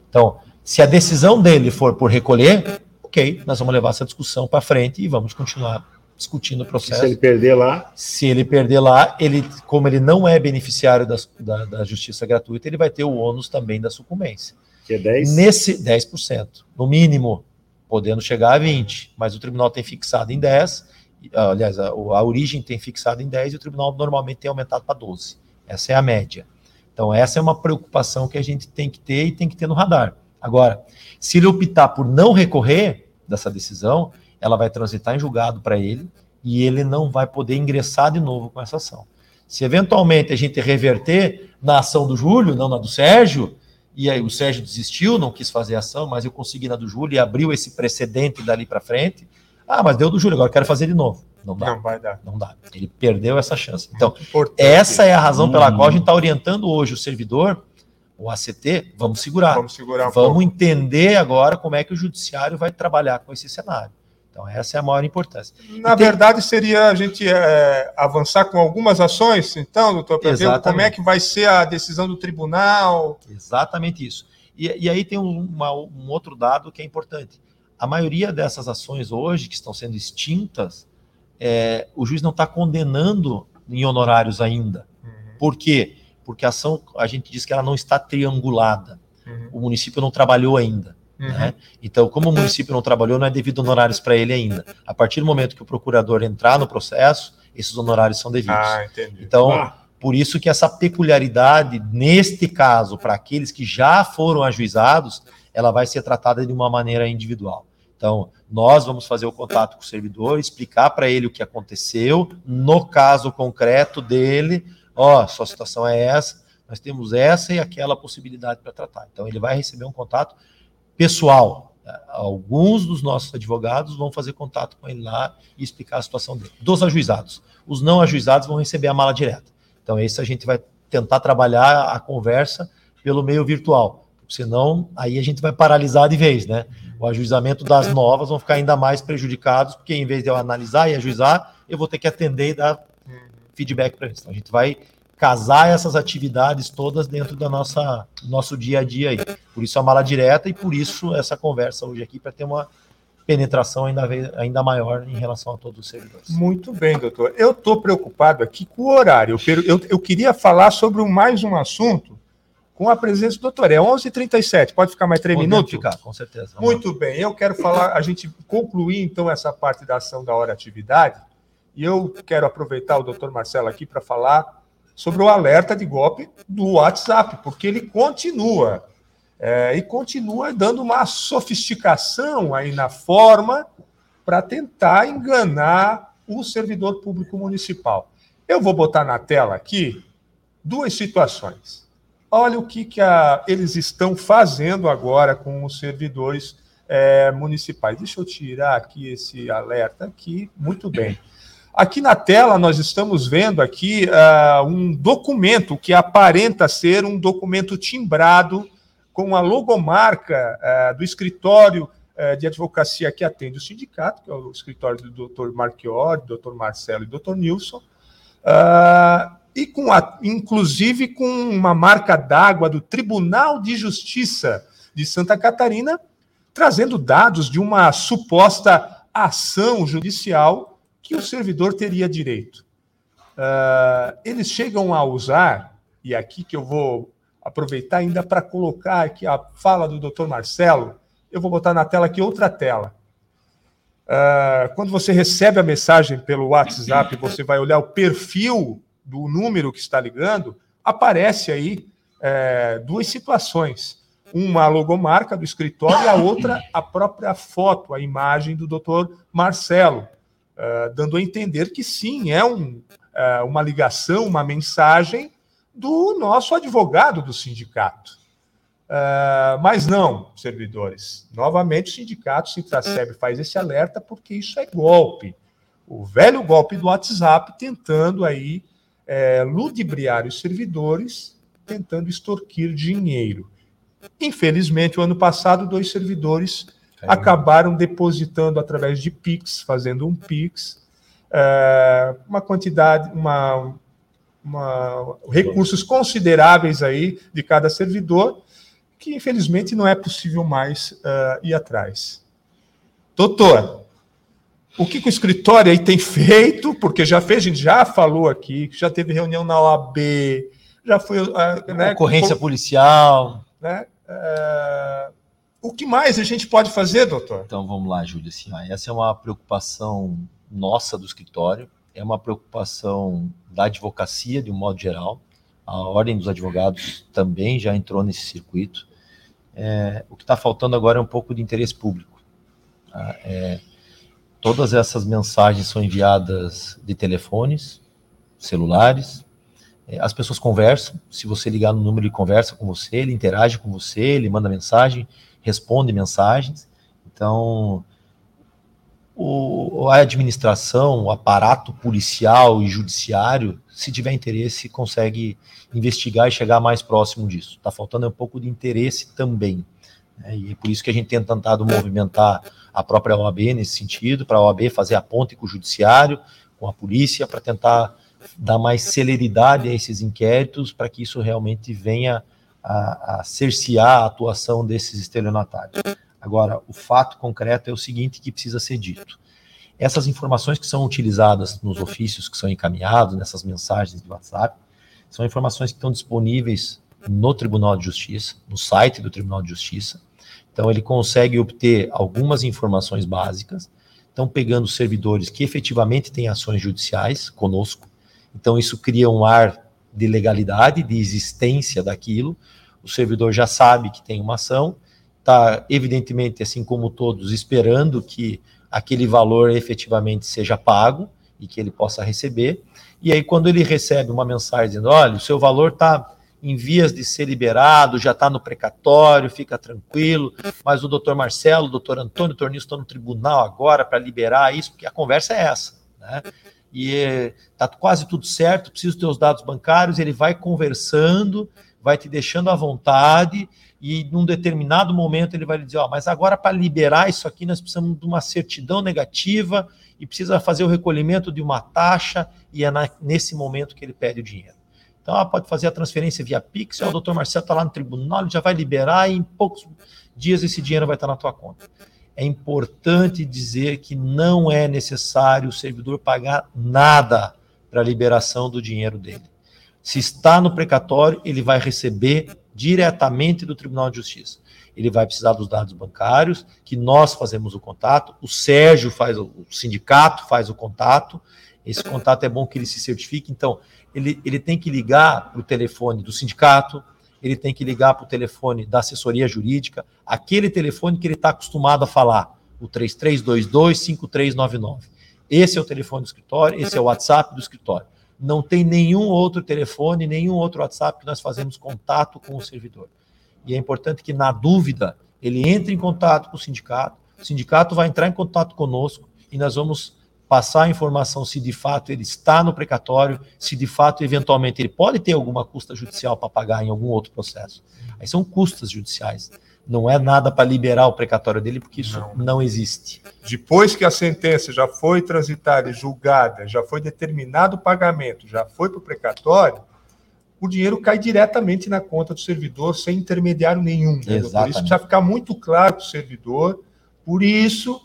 Então, se a decisão dele for por recolher, ok, nós vamos levar essa discussão para frente e vamos continuar discutindo o processo. Se ele perder lá? Se ele perder lá, ele, como ele não é beneficiário da, da, da justiça gratuita, ele vai ter o ônus também da sucumbência. Que é 10? Nesse 10%, no mínimo, podendo chegar a 20%, mas o tribunal tem fixado em 10%, ah, aliás, a, a origem tem fixado em 10 e o tribunal normalmente tem aumentado para 12. Essa é a média. Então, essa é uma preocupação que a gente tem que ter e tem que ter no radar. Agora, se ele optar por não recorrer dessa decisão, ela vai transitar em julgado para ele e ele não vai poder ingressar de novo com essa ação. Se eventualmente a gente reverter na ação do Júlio, não na do Sérgio, e aí o Sérgio desistiu, não quis fazer ação, mas eu consegui na do Júlio e abriu esse precedente dali para frente. Ah, mas deu do Júlio, agora quero fazer de novo. Não dá. Não vai dar. Não dá. Ele perdeu essa chance. Então, Importante. essa é a razão pela Hum. qual a gente está orientando hoje o servidor, o ACT, vamos segurar. Vamos segurar um Vamos pouco. entender agora como é que o judiciário vai trabalhar com esse cenário. Então, essa é a maior importância. Na tem- verdade, seria a gente é, avançar com algumas ações, então, doutor, para ver como é que vai ser a decisão do tribunal. Exatamente isso. E, e aí tem um, uma- um outro dado que é importante. A maioria dessas ações hoje, que estão sendo extintas, é, o juiz não está condenando em honorários ainda. Por quê? Porque a ação, a gente diz que ela não está triangulada. Uhum. O município não trabalhou ainda. Uhum. né? Então, como o município não trabalhou, não é devido honorários para ele ainda. A partir do momento que o procurador entrar no processo, esses honorários são devidos. Ah, entendi. Então, Ah. por isso que essa peculiaridade, neste caso, para aqueles que já foram ajuizados, ela vai ser tratada de uma maneira individual. Então, nós vamos fazer o contato com o servidor, explicar para ele o que aconteceu, no caso concreto dele, ó, sua situação é essa, nós temos essa e aquela possibilidade para tratar. Então, ele vai receber um contato pessoal. Alguns dos nossos advogados vão fazer contato com ele lá e explicar a situação dele. Dos ajuizados. Os não ajuizados vão receber a mala direta. Então, esse a gente vai tentar trabalhar a conversa pelo meio virtual. Senão, aí a gente vai paralisar de vez, né? O ajuizamento das novas vão ficar ainda mais prejudicados, porque em vez de eu analisar e ajuizar, eu vou ter que atender e dar feedback para eles. Então, a gente vai casar essas atividades todas dentro da nossa nosso dia a dia aí. Por isso a mala direta e por isso essa conversa hoje aqui para ter uma penetração ainda, ainda maior em relação a todos os servidores. Muito bem, doutor. Eu estou preocupado aqui com o horário. Eu, eu- eu queria falar sobre mais um assunto com a presença do doutor. É 11h37. Pode ficar mais três Podemos minutos? ficar, com certeza. Muito bem, eu quero falar, a gente concluir então essa parte da ação da hora atividade, e eu quero aproveitar o doutor Marcelo aqui para falar sobre o alerta de golpe do WhatsApp, porque ele continua, é, e continua dando uma sofisticação aí na forma para tentar enganar o servidor público municipal. Eu vou botar na tela aqui duas situações. Olha o que, que a- eles estão fazendo agora com os servidores é, municipais. Deixa eu tirar aqui esse alerta aqui. Muito bem. Aqui na tela nós estamos vendo aqui ah, um documento que aparenta ser um documento timbrado com a logomarca ah, do escritório eh, de advocacia que atende o sindicato, que é o escritório do Dr. Marchiori, Dr. Marcelo e Dr. Nilson, ah, e com a, inclusive com uma marca d'água do Tribunal de Justiça de Santa Catarina, trazendo dados de uma suposta ação judicial que o servidor teria direito. Ah, eles chegam a usar, e aqui que eu vou aproveitar ainda para colocar aqui a fala do Dr. Marcelo, eu vou botar na tela aqui outra tela. Ah, quando você recebe a mensagem pelo WhatsApp, você vai olhar o perfil do número que está ligando, aparece aí eh, duas situações. Uma a logomarca do escritório e a outra a própria foto, a imagem do doutor Marcelo, ah, dando a entender que sim, é um, ah, uma ligação, uma mensagem do nosso advogado do sindicato. Ah, mas não, servidores. Novamente, o sindicato Sintraceb faz esse alerta porque isso é golpe. O velho golpe do WhatsApp tentando aí eh, ludibriar os servidores, tentando extorquir dinheiro. Infelizmente, o ano passado, dois servidores acabaram depositando através de Pix, fazendo um Pix, eh, uma quantidade, uma, uma- recursos consideráveis aí de cada servidor, que infelizmente não é possível mais eh, ir atrás. Doutor, o que, que o escritório aí tem feito? Porque já fez, a gente já falou aqui, já teve reunião na OAB, já foi. ah, né, Ocorrência policial. né? Eh, o que mais a gente pode fazer, doutor? Então vamos lá, Júlio. Assim, ó, essa é uma preocupação nossa do escritório, é uma preocupação da advocacia de um modo geral. A Ordem dos Advogados também já entrou nesse circuito. É, o que está faltando agora é um pouco de interesse público. tá? É, todas essas mensagens são enviadas de telefones, celulares, É, as pessoas conversam, se você ligar no número, ele conversa com você, ele interage com você, ele manda mensagem, responde mensagens. Então, o, a administração, o aparato policial e judiciário, se tiver interesse, consegue investigar e chegar mais próximo disso. Está faltando um pouco de interesse também. Né? E é por isso que a gente tem tentado movimentar a própria OAB nesse sentido, para a OAB fazer a ponte com o judiciário, com a polícia, para tentar dar mais celeridade a esses inquéritos, para que isso realmente venha a, a cercear a atuação desses estelionatários. Agora, o fato concreto é o seguinte que precisa ser dito. Essas informações que são utilizadas nos ofícios que são encaminhados, nessas mensagens de WhatsApp, são informações que estão disponíveis no Tribunal de Justiça, no site do Tribunal de Justiça. Então, ele consegue obter algumas informações básicas. Estão pegando servidores que efetivamente têm ações judiciais conosco. Então, isso cria um ar de legalidade, de existência daquilo. O servidor já sabe que tem uma ação, está, evidentemente, assim como todos, esperando que aquele valor efetivamente seja pago e que ele possa receber. E aí, quando ele recebe uma mensagem dizendo: olha, o seu valor está em vias de ser liberado, já está no precatório, fica tranquilo, mas o doutor Marcelo, o doutor Antônio Tornil estão no tribunal agora para liberar isso, porque a conversa é essa. Né? E está quase tudo certo, preciso dos teus dados bancários, ele vai conversando, vai te deixando à vontade, e num determinado momento ele vai lhe dizer, ó, mas agora para liberar isso aqui nós precisamos de uma certidão negativa e precisa fazer o recolhimento de uma taxa, e é na, nesse momento que ele pede o dinheiro. Então, ela pode fazer a transferência via Pix, o doutor Marcelo está lá no tribunal, ele já vai liberar e em poucos dias esse dinheiro vai estar na tua conta. É importante dizer que não é necessário o servidor pagar nada para a liberação do dinheiro dele. Se está no precatório, ele vai receber diretamente do Tribunal de Justiça. Ele vai precisar dos dados bancários, que nós fazemos o contato, o Sérgio faz, o sindicato faz o contato. Esse contato é bom que ele se certifique. Então, ele, ele tem que ligar para o telefone do sindicato, ele tem que ligar para o telefone da assessoria jurídica, aquele telefone que ele está acostumado a falar, o 3322-5399. Esse é o telefone do escritório, esse é o WhatsApp do escritório. Não tem nenhum outro telefone, nenhum outro WhatsApp que nós fazemos contato com o servidor. E é importante que, na dúvida, ele entre em contato com o sindicato, o sindicato vai entrar em contato conosco e nós vamos passar a informação se de fato ele está no precatório, se de fato, eventualmente, ele pode ter alguma custa judicial para pagar em algum outro processo. Aí são custas judiciais. Não é nada para liberar o precatório dele, porque isso não. não existe. Depois que a sentença já foi transitada e julgada, já foi determinado o pagamento, já foi para o precatório, o dinheiro cai diretamente na conta do servidor, sem intermediário nenhum. Né, Por isso precisa ficar muito claro para o servidor. Por isso,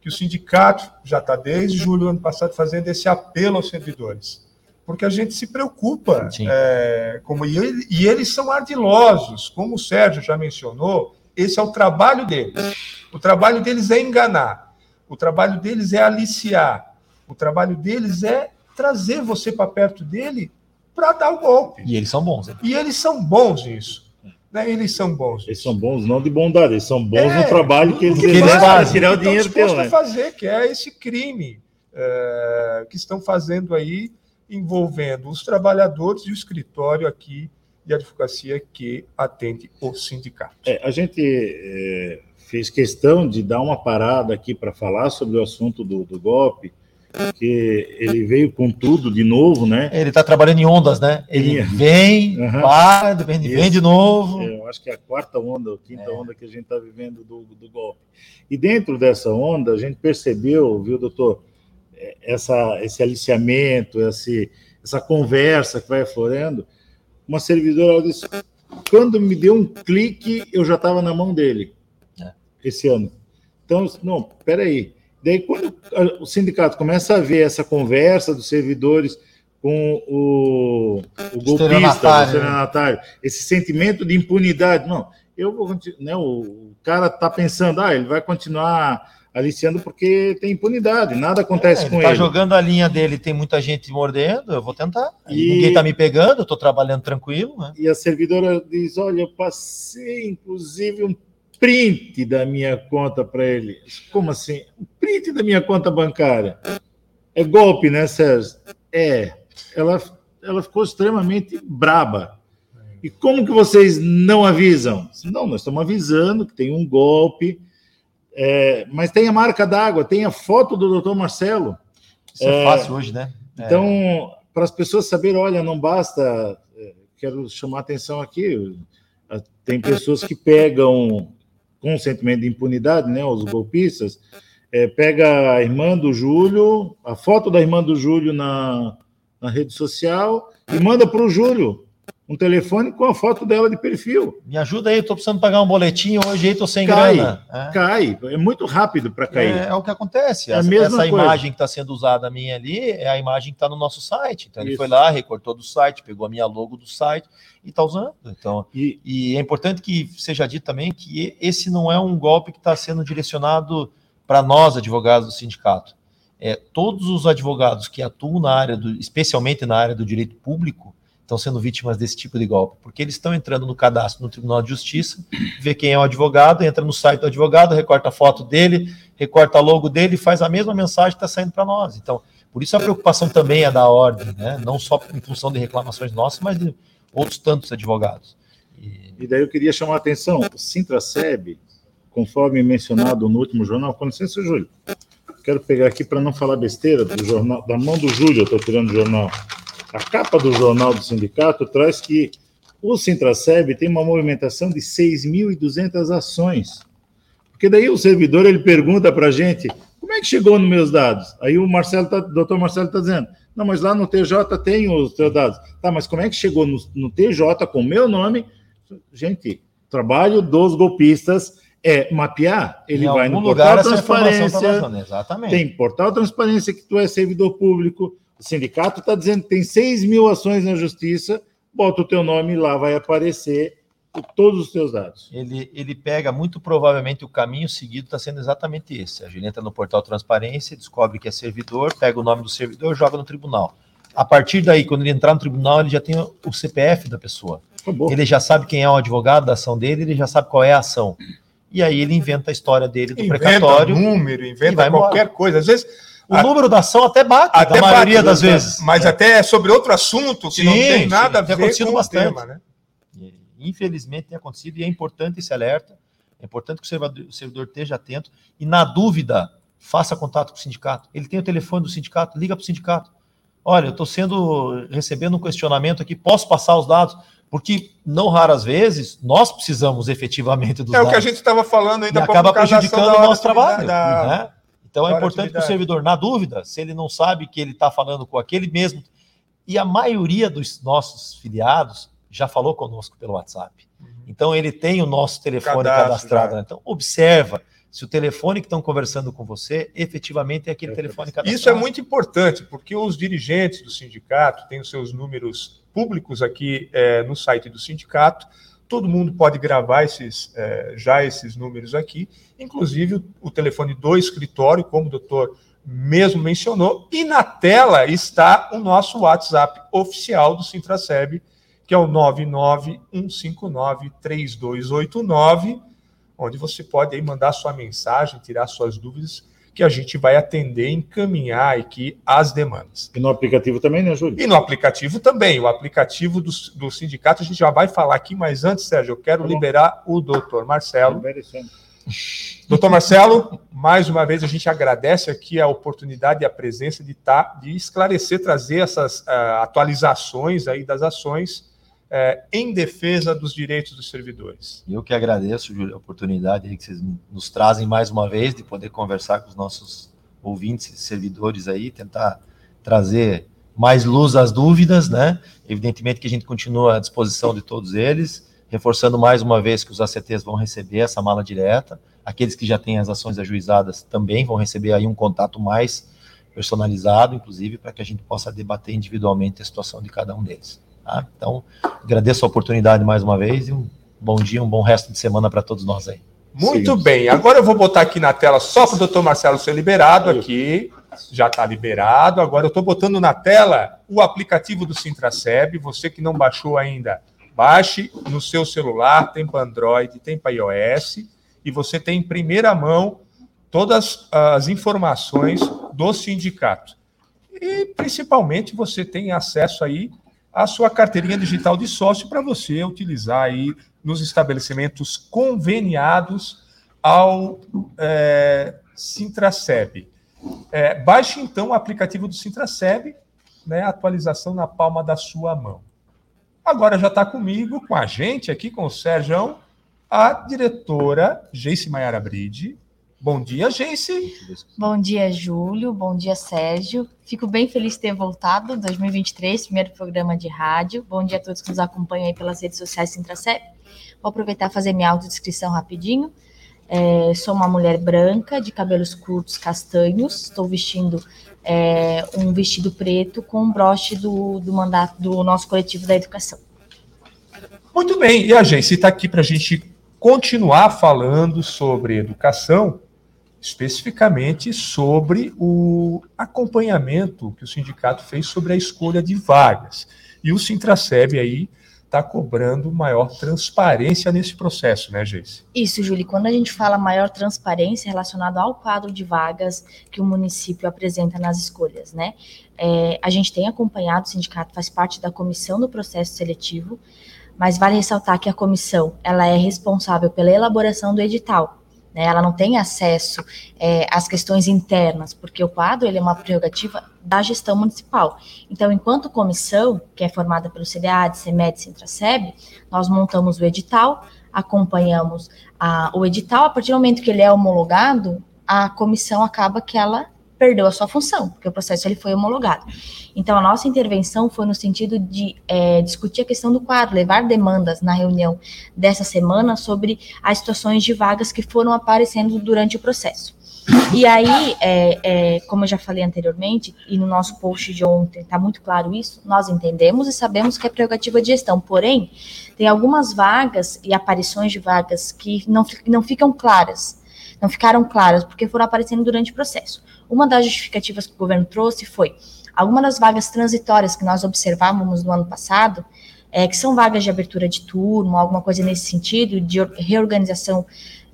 que o sindicato já está desde julho do ano passado fazendo esse apelo aos servidores. Porque a gente se preocupa, é, como, e, ele, e, eles são ardilosos, como o Sérgio já mencionou, esse é o trabalho deles. O trabalho deles é enganar, o trabalho deles é aliciar, o trabalho deles é trazer você para perto dele para dar o golpe. E eles são bons. Hein? E eles são bons nisso. Né? Eles são bons. Eles são bons não de bondade, eles são bons é, no trabalho que eles, que eles fazem, tirar o dinheiro teu, né? fazer, que é esse crime é, que estão fazendo aí, envolvendo os trabalhadores e o escritório aqui de advocacia que atende o sindicato. É, a gente é, fez questão de dar uma parada aqui para falar sobre o assunto do, do golpe, porque ele veio com tudo de novo, né? Ele está trabalhando em ondas, né? Ele vem, uhum. para, vem, vem de novo. É, eu acho que é a quarta onda, a quinta é. onda que a gente está vivendo do, do golpe. E dentro dessa onda, a gente percebeu, viu, doutor, é, essa, esse aliciamento, esse, essa conversa que vai aflorando. Uma servidora disse: quando me deu um clique, eu já estava na mão dele, é. esse ano. Então, não, peraí. Daí, quando o sindicato começa a ver essa conversa dos servidores com o, o golpista, o né? esse sentimento de impunidade, não, eu vou né, o cara está pensando, ah, ele vai continuar aliciando porque tem impunidade, nada acontece é, com ele. Está jogando a linha dele, tem muita gente mordendo, eu vou tentar. E... Ninguém está me pegando, estou trabalhando tranquilo. Né? E a servidora diz: Olha, eu passei inclusive um print da minha conta para ele. Como assim? O print da minha conta bancária. É golpe, né, Sérgio? É. Ela ela ficou extremamente braba. E como que vocês não avisam? Não, nós estamos avisando que tem um golpe, é, mas tem a marca d'água, tem a foto do doutor Marcelo. Isso é, é fácil hoje, né? Então, é. para as pessoas saberem, olha, não basta. É, quero chamar a atenção aqui. Tem pessoas que pegam com sentimento de impunidade, né? Os golpistas, é, pega a irmã do Júlio, a foto da irmã do Júlio na, na rede social e manda para o Júlio um telefone com a foto dela de perfil. Me ajuda aí, estou precisando pagar um boletim hoje, estou sem cai, grana. É. Cai, é muito rápido para cair. É, é, o que acontece. É essa, essa imagem que está sendo usada minha ali é a imagem que está no nosso site. Então Isso. ele foi lá, recortou do site, pegou a minha logo do site e está usando. Então, e, e, é importante que seja dito também que esse não é um golpe que está sendo direcionado para nós, advogados do sindicato. É, todos os advogados que atuam na área, do, especialmente na área do direito público, estão sendo vítimas desse tipo de golpe, porque eles estão entrando no cadastro no Tribunal de Justiça, vê quem é o advogado, entra no site do advogado, recorta a foto dele, recorta logo dele faz a mesma mensagem que está saindo para nós. Então, por isso a preocupação também é da ordem, né? não só em função de reclamações nossas, mas de outros tantos advogados. E, e daí eu queria chamar a atenção, o Sintraceb, conforme mencionado no último jornal, com licença, Júlio, quero pegar aqui para não falar besteira do jornal, da mão do Júlio, eu estou tirando o jornal. A capa do jornal do sindicato traz que o Sintraceb tem uma movimentação de 6.200 ações. Porque daí o servidor ele pergunta para a gente como é que chegou nos meus dados? Aí o Marcelo tá, doutor Marcelo está dizendo, não, mas lá no TJ tem os seus dados. Tá, mas como é que chegou no, no TJ com o meu nome? Gente, trabalho dos golpistas é mapear. Ele vai no portal tá transparência. Tá tem portal transparência que tu é servidor público, o sindicato está dizendo que tem 6 mil ações na justiça, bota o teu nome lá, vai aparecer todos os teus dados. Ele, ele pega, muito provavelmente, o caminho seguido está sendo exatamente esse. A gente entra no portal Transparência, descobre que é servidor, pega o nome do servidor joga no tribunal. A partir daí, quando ele entrar no tribunal, ele já tem o CPF da pessoa. Acabou. Ele já sabe quem é o advogado da ação dele, ele já sabe qual é a ação. E aí ele inventa a história dele do inventa precatório. número, inventa qualquer embora. coisa. Às vezes o a, número da ação até bate, até a maioria bate, das vezes. Mas é. até é sobre outro assunto que sim, não tem nada sim, a ver com bastante. o tema, né? Infelizmente tem acontecido e é importante esse alerta. É importante que o servidor, o servidor esteja atento e, na dúvida, faça contato com o sindicato. Ele tem o telefone do sindicato, liga para o sindicato. Olha, eu estou sendo recebendo um questionamento aqui, posso passar os dados? Porque, não raras vezes, nós precisamos efetivamente dos é dados. É o que a gente estava falando ainda e acaba prejudicando o nosso trabalho. Da... Né? Então é importante que o servidor, na dúvida, se ele não sabe que ele está falando com aquele mesmo. E a maioria dos nossos filiados já falou conosco pelo WhatsApp. Uhum. Então ele tem o nosso telefone Cadastro, cadastrado. Né? Então observa se o telefone que estão conversando com você efetivamente é aquele é, telefone cadastrado. Isso é muito importante, porque os dirigentes do sindicato têm os seus números públicos aqui é, no site do sindicato todo mundo pode gravar esses, é, já esses números aqui, inclusive o, o, telefone do escritório, como o doutor mesmo mencionou, e na tela está o nosso WhatsApp oficial do Sintraceb, que é o 991593289, onde você pode aí mandar sua mensagem, tirar suas dúvidas que a gente vai atender, encaminhar aqui as demandas. E no aplicativo também, né, Júlio? E no aplicativo também. O aplicativo do, do sindicato a gente já vai falar aqui, mas antes, Sérgio, eu quero tá liberar o doutor Marcelo. Doutor Marcelo, mais uma vez a gente agradece aqui a oportunidade e a presença de, tá, de esclarecer, trazer essas uh, atualizações aí das ações é, em defesa dos direitos dos servidores. Eu que agradeço, Júlio, a oportunidade que vocês nos trazem mais uma vez de poder conversar com os nossos ouvintes e servidores aí, tentar trazer mais luz às dúvidas, né? Evidentemente que a gente continua à disposição de todos eles, reforçando mais uma vez que os ACTs vão receber essa mala direta, aqueles que já têm as ações ajuizadas também vão receber aí um contato mais personalizado, inclusive, para que a gente possa debater individualmente a situação de cada um deles. Tá? Então, agradeço a oportunidade mais uma vez e um bom dia, um bom resto de semana para todos nós aí. Muito Sim. bem. Agora eu vou botar aqui na tela só para o doutor Marcelo ser liberado aqui. Já está liberado. Agora eu estou botando na tela o aplicativo do Sintraceb. Você que não baixou ainda, baixe no seu celular. Tem para Android, tem para iOS. E você tem em primeira mão todas as informações do sindicato. E principalmente você tem acesso aí a sua carteirinha digital de sócio para você utilizar aí nos estabelecimentos conveniados ao é, Sintraceb. É, baixe então o aplicativo do Sintraceb, né, atualização na palma da sua mão. Agora já está comigo, com a gente aqui, com o Sérgio, a diretora Geice Maiara Bride. Bom dia, Geice. Bom dia, Júlio. Bom dia, Sérgio. Fico bem feliz de ter voltado, 2023, primeiro programa de rádio. Bom dia a todos que nos acompanham aí pelas redes sociais Sintracep. Vou aproveitar e fazer minha autodescrição rapidinho. É, sou uma mulher branca, de cabelos curtos castanhos. Estou vestindo é, um vestido preto com um broche do, do mandato do nosso coletivo da educação. Muito bem, e a gente está aqui para a gente continuar falando sobre educação, especificamente sobre o acompanhamento que o sindicato fez sobre a escolha de vagas. E o Sintraceb aí está cobrando maior transparência nesse processo, né, Geice? Isso, Júlia. Quando a gente fala maior transparência relacionado ao quadro de vagas que o município apresenta nas escolhas, né? É, a gente tem acompanhado, o sindicato faz parte da comissão do processo seletivo, mas vale ressaltar que a comissão ela é responsável pela elaboração do edital, né, ela não tem acesso é, às questões internas, porque o quadro ele é uma prerrogativa da gestão municipal. Então, enquanto comissão, que é formada pelo CDA, CEMED, Centraceb, nós montamos o edital, acompanhamos a, o edital, a partir do momento que ele é homologado, a comissão acaba que ela perdeu a sua função, porque o processo ele foi homologado. Então, a nossa intervenção foi no sentido de é, discutir a questão do quadro, levar demandas na reunião dessa semana sobre as situações de vagas que foram aparecendo durante o processo. E aí, é, é, como eu já falei anteriormente, e no nosso post de ontem está muito claro isso, nós entendemos e sabemos que é prerrogativa de gestão, porém, tem algumas vagas e aparições de vagas que não, não ficam claras, não ficaram claras, porque foram aparecendo durante o processo. Uma das justificativas que o governo trouxe foi algumas das vagas transitórias que nós observávamos no ano passado, é, que são vagas de abertura de turno, alguma coisa nesse sentido, de reorganização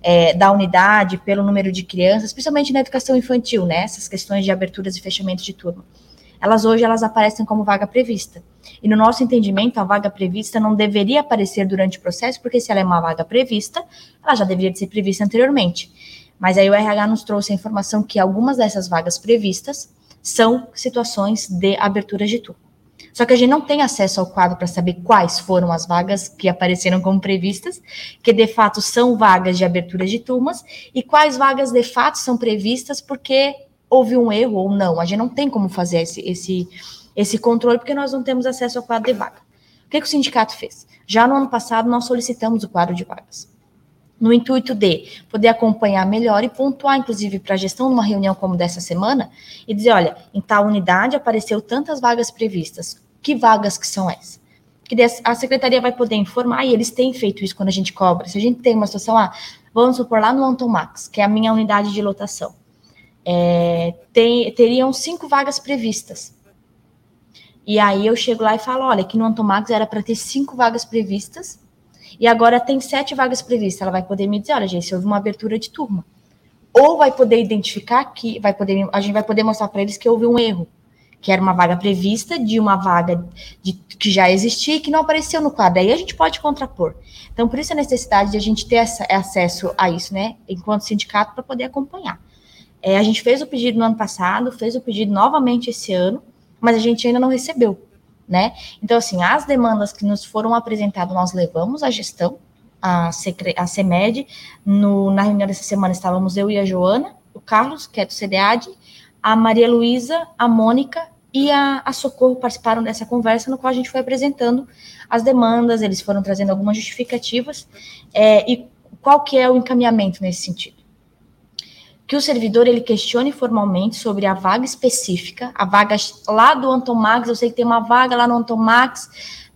é, da unidade pelo número de crianças, especialmente na educação infantil, né, essas questões de aberturas e fechamento de turno. Elas hoje elas aparecem como vaga prevista. E no nosso entendimento, a vaga prevista não deveria aparecer durante o processo, porque se ela é uma vaga prevista, ela já deveria ser prevista anteriormente. Mas aí o RH nos trouxe a informação que algumas dessas vagas previstas são situações de abertura de turno. Só que a gente não tem acesso ao quadro para saber quais foram as vagas que apareceram como previstas, que de fato são vagas de abertura de turmas, e quais vagas de fato são previstas porque houve um erro ou não. A gente não tem como fazer esse, esse, esse controle porque nós não temos acesso ao quadro de vaga. O que, que o sindicato fez? Já no ano passado, nós solicitamos o quadro de vagas no intuito de poder acompanhar melhor e pontuar, inclusive, para a gestão numa reunião como dessa semana, e dizer, olha, em tal unidade apareceu tantas vagas previstas, que vagas que são essas? Que a secretaria vai poder informar, e eles têm feito isso quando a gente cobra. Se a gente tem uma situação, ah, vamos supor lá no Antomax, que é a minha unidade de lotação, é, tem, teriam cinco vagas previstas. E aí eu chego lá e falo, olha, que no Antomax era para ter cinco vagas previstas, e agora tem sete vagas previstas. Ela vai poder me dizer, olha, gente, houve uma abertura de turma. Ou vai poder identificar que, vai poder, a gente vai poder mostrar para eles que houve um erro, que era uma vaga prevista de uma vaga de, que já existia e que não apareceu no quadro. Aí a gente pode contrapor. Então, por isso a necessidade de a gente ter essa, acesso a isso, né, enquanto sindicato, para poder acompanhar. É, a gente fez o pedido no ano passado, fez o pedido novamente esse ano, mas a gente ainda não recebeu né? Então, assim, as demandas que nos foram apresentadas, nós levamos à gestão, a, a CEMED, no, na reunião dessa semana estávamos eu e a Joana, o Carlos, que é do CDAD, a Maria Luísa, a Mônica e a, a, Socorro participaram dessa conversa, no qual a gente foi apresentando as demandas, eles foram trazendo algumas justificativas, é, e qual que é o encaminhamento nesse sentido? Que o servidor ele questione formalmente sobre a vaga específica, a vaga lá do Antomax, eu sei que tem uma vaga lá no Antomax,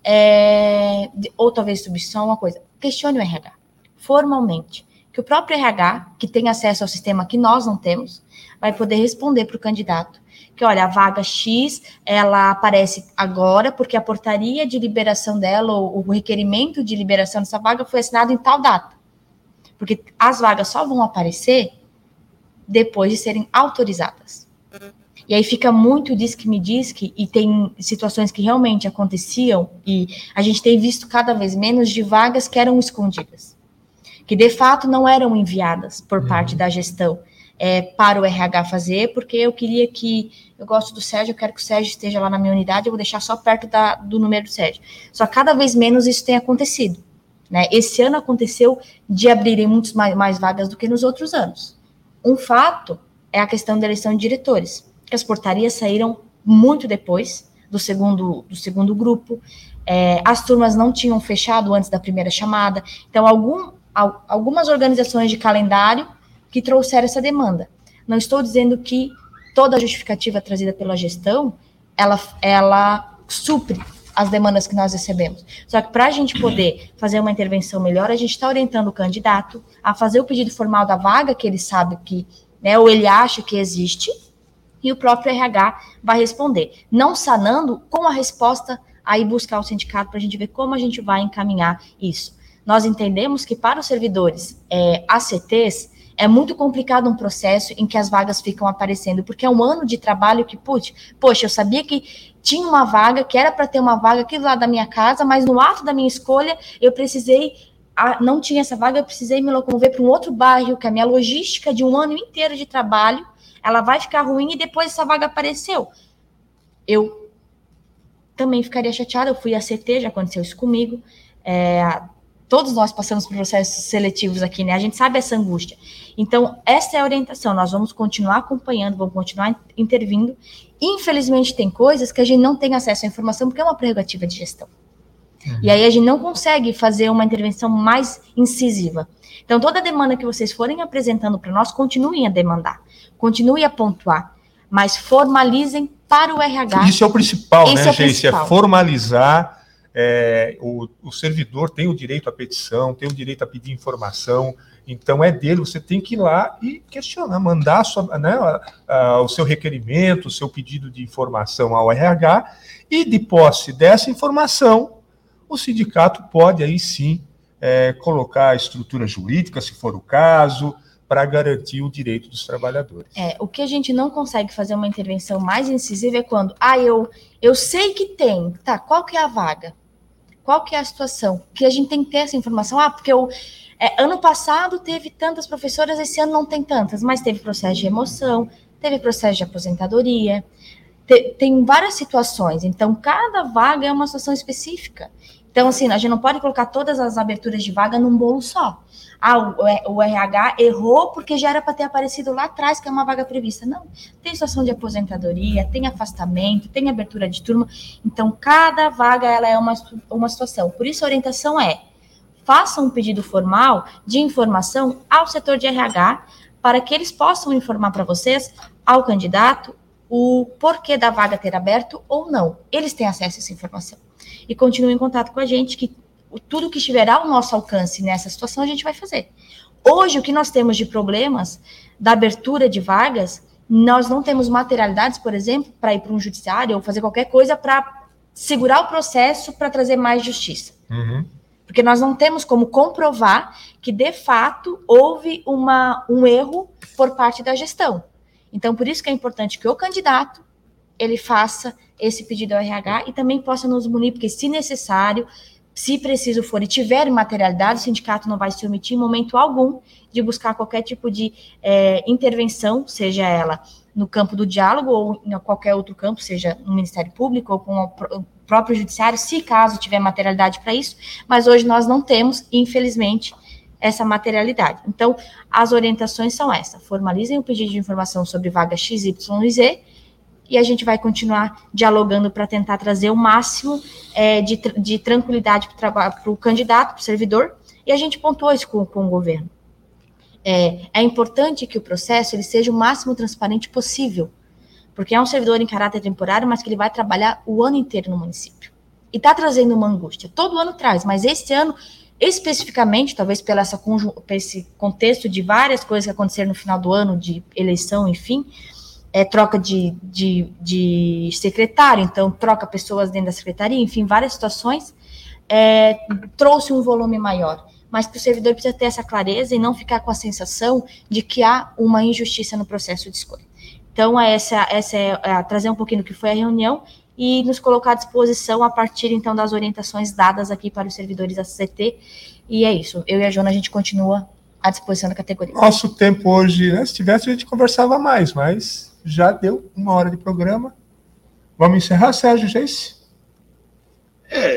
é, ou talvez substituição, uma coisa. Questione o RH, formalmente. Que o próprio RH, que tem acesso ao sistema que nós não temos, vai poder responder para o candidato. Que, olha, a vaga X, ela aparece agora porque a portaria de liberação dela, ou o requerimento de liberação dessa vaga foi assinado em tal data. Porque as vagas só vão aparecer depois de serem autorizadas. E aí fica muito diz que me diz que, e tem situações que realmente aconteciam, e a gente tem visto cada vez menos de vagas que eram escondidas, que de fato não eram enviadas por uhum. parte da gestão é, para o RH fazer, porque eu queria que, eu gosto do Sérgio, eu quero que o Sérgio esteja lá na minha unidade, eu vou deixar só perto da, do número do Sérgio. Só cada vez menos isso tem acontecido. Né? Esse ano aconteceu de abrirem muitas mais, mais vagas do que nos outros anos. Um fato é a questão da eleição de diretores que as portarias saíram muito depois do segundo, do segundo grupo, é, as turmas não tinham fechado antes da primeira chamada, então algum, algumas organizações de calendário que trouxeram essa demanda. Não estou dizendo que toda a justificativa trazida pela gestão, ela, ela supre as demandas que nós recebemos. Só que para a gente poder fazer uma intervenção melhor, a gente está orientando o candidato a fazer o pedido formal da vaga que ele sabe que, né, ou ele acha que existe, e o próprio RH vai responder, não sanando com a resposta aí buscar o sindicato para a gente ver como a gente vai encaminhar isso. Nós entendemos que para os servidores é, ACTs é muito complicado um processo em que as vagas ficam aparecendo, porque é um ano de trabalho que, putz, poxa, eu sabia que tinha uma vaga, que era para ter uma vaga aqui do lado da minha casa, mas no ato da minha escolha eu precisei não tinha essa vaga, eu precisei me locomover para um outro bairro, que a minha logística de um ano inteiro de trabalho ela vai ficar ruim e depois essa vaga apareceu. Eu também ficaria chateada, eu fui a CT, já aconteceu isso comigo. É, todos nós passamos por processos seletivos aqui, né? A gente sabe essa angústia. Então, essa é a orientação. Nós vamos continuar acompanhando, vamos continuar intervindo. Infelizmente, tem coisas que a gente não tem acesso à informação porque é uma prerrogativa de gestão. Uhum. E aí a gente não consegue fazer uma intervenção mais incisiva. Então, toda demanda que vocês forem apresentando para nós, continuem a demandar, continuem a pontuar, mas formalizem para o RH. Isso é o principal, Esse né, é gente? É formalizar. É, o, o, servidor tem o direito à petição, tem o direito a pedir informação, então é dele, você tem que ir lá e questionar, mandar sua, né, a, a, o seu requerimento, o seu pedido de informação ao RH, e de posse dessa informação, o sindicato pode aí sim é, colocar a estrutura jurídica, se for o caso, para garantir o direito dos trabalhadores. É, o que a gente não consegue fazer uma intervenção mais incisiva é quando, ah, eu, eu sei que tem, tá, qual que é a vaga? Qual que é a situação? Que a gente tem que ter essa informação, ah, porque eu, é, ano passado teve tantas professoras, esse ano não tem tantas, mas teve processo de remoção, teve processo de aposentadoria, te, tem várias situações, então cada vaga é uma situação específica. Então, assim, a gente não pode colocar todas as aberturas de vaga num bolo só. Ah, o, RH errou porque já era para ter aparecido lá atrás, que é uma vaga prevista. Não, tem situação de aposentadoria, tem afastamento, tem abertura de turma. Então, cada vaga ela é uma, uma situação. Por isso, a orientação é: faça um pedido formal de informação ao setor de RH para que eles possam informar para vocês, ao candidato, o porquê da vaga ter aberto ou não. Eles têm acesso a essa informação e continue em contato com a gente, que tudo que estiver ao nosso alcance nessa situação a gente vai fazer. Hoje, o que nós temos de problemas da abertura de vagas, nós não temos materialidades, por exemplo, para ir para um judiciário ou fazer qualquer coisa para segurar o processo para trazer mais justiça. Uhum. Porque nós não temos como comprovar que, de fato, houve uma, um erro por parte da gestão. Então, por isso que é importante que o candidato ele faça esse pedido ao RH e também possa nos munir, porque se necessário, se preciso for e tiver materialidade, o sindicato não vai se omitir em momento algum de buscar qualquer tipo de é, intervenção, seja ela no campo do diálogo ou em qualquer outro campo, seja no Ministério Público ou com o próprio Judiciário, se caso tiver materialidade para isso, mas hoje nós não temos, infelizmente, essa materialidade. Então, as orientações são essas: formalizem o pedido de informação sobre vaga XYZ e a gente vai continuar dialogando para tentar trazer o máximo é, de, de tranquilidade para o candidato, para o servidor, e a gente pontuou isso com, com o governo. É, é, importante que o processo ele seja o máximo transparente possível, porque é um servidor em caráter temporário, mas que ele vai trabalhar o ano inteiro no município. E está trazendo uma angústia. Todo ano traz, mas esse ano, especificamente, talvez pela essa, esse contexto de várias coisas que aconteceram no final do ano, de eleição, enfim, é, troca de, de, de, secretário, então troca pessoas dentro da secretaria, enfim, várias situações, é, trouxe um volume maior. Mas que o servidor precisa ter essa clareza e não ficar com a sensação de que há uma injustiça no processo de escolha. Então, essa, essa é, é trazer um pouquinho do que foi a reunião e nos colocar à disposição a partir, então, das orientações dadas aqui para os servidores da CT. E é isso. Eu e a Jona, a gente continua à disposição da categoria. Nosso tempo hoje, né, se tivesse, a gente conversava mais, mas já deu uma hora de programa. Vamos encerrar, Sérgio Jace? É,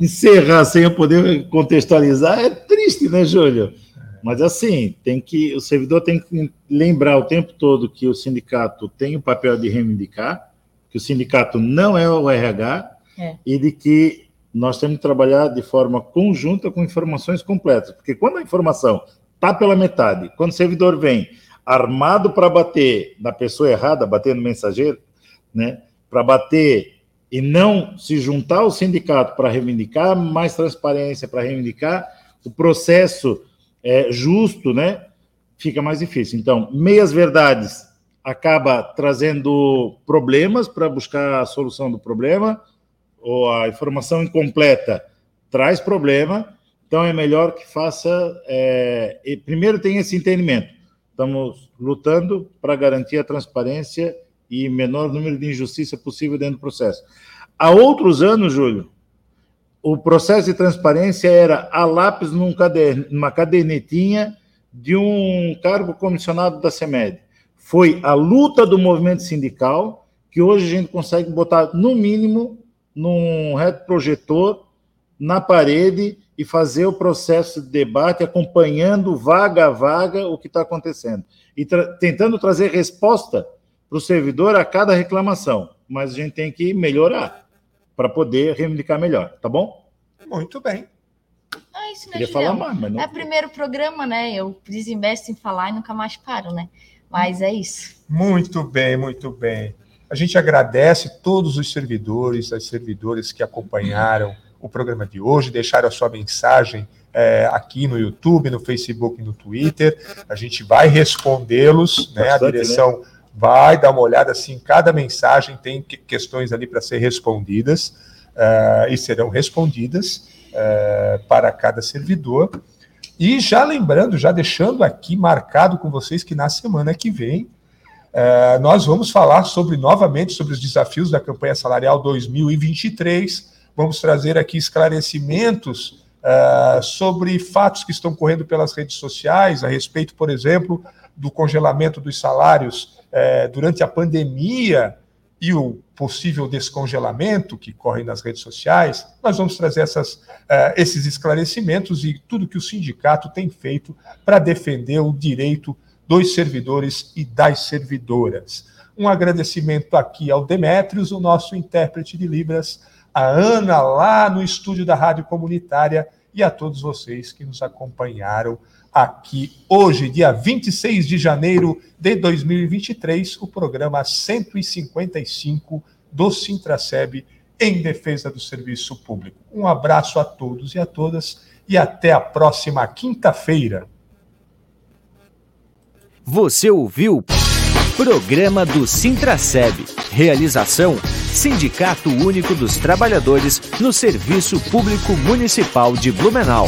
encerrar sem eu poder contextualizar é triste, né, Júlio? Mas assim, tem que o servidor tem que lembrar o tempo todo que o sindicato tem o papel de reivindicar, que o sindicato não é o RH é. e de que nós temos que trabalhar de forma conjunta com informações completas, porque quando a informação está pela metade, quando o servidor vem armado para bater na pessoa errada, bater no mensageiro, né, para bater e não se juntar ao sindicato para reivindicar mais transparência, para reivindicar o processo é, justo, né, fica mais difícil. Então, meias verdades acaba trazendo problemas para buscar a solução do problema, ou a informação incompleta traz problema, então é melhor que faça. É, primeiro tem esse entendimento. Estamos lutando para garantir a transparência e menor número de injustiça possível dentro do processo. Há outros anos, Júlio, o processo de transparência era a lápis num cadern, numa cadernetinha de um cargo comissionado da CEMED. Foi a luta do movimento sindical que hoje a gente consegue botar, no mínimo, num retroprojetor, na parede e fazer o processo de debate acompanhando vaga a vaga o que está acontecendo e tra tentando trazer resposta para o servidor a cada reclamação, mas a gente tem que melhorar para poder reivindicar melhor, tá bom? Muito bem. É isso, né, Queria falar mais, mas não... É o primeiro programa, né? Eu desinvesto em falar e nunca mais paro, né? Mas é isso. Muito bem, muito bem. A gente agradece todos os servidores, as servidoras que acompanharam o programa de hoje, deixaram a sua mensagem é, aqui no YouTube, no Facebook e no Twitter. A gente vai respondê-los, né? A direção né? vai dar uma olhada assim, cada mensagem tem questões ali para ser respondidas uh, e serão respondidas uh, para cada servidor. E já lembrando, já deixando aqui marcado com vocês que na semana que vem uh, nós vamos falar sobre novamente sobre os desafios da campanha salarial 2023. Vamos trazer aqui esclarecimentos sobre fatos que estão correndo pelas redes sociais a respeito, por exemplo, do congelamento dos salários é, durante a pandemia e o possível descongelamento que corre nas redes sociais, nós vamos trazer essas, é, esses esclarecimentos e tudo que o sindicato tem feito para defender o direito dos servidores e das servidoras. Um agradecimento aqui ao Demetrios, o nosso intérprete de Libras, a Ana, lá no estúdio da Rádio Comunitária, e a todos vocês que nos acompanharam aqui hoje, dia 26 de janeiro de 2023, o programa 155 do Sintraceb em defesa do serviço público. Um abraço a todos e a todas e até a próxima quinta-feira. Você ouviu Programa do Sintraceb. Realização Sindicato Único dos Trabalhadores no Serviço Público Municipal de Blumenau.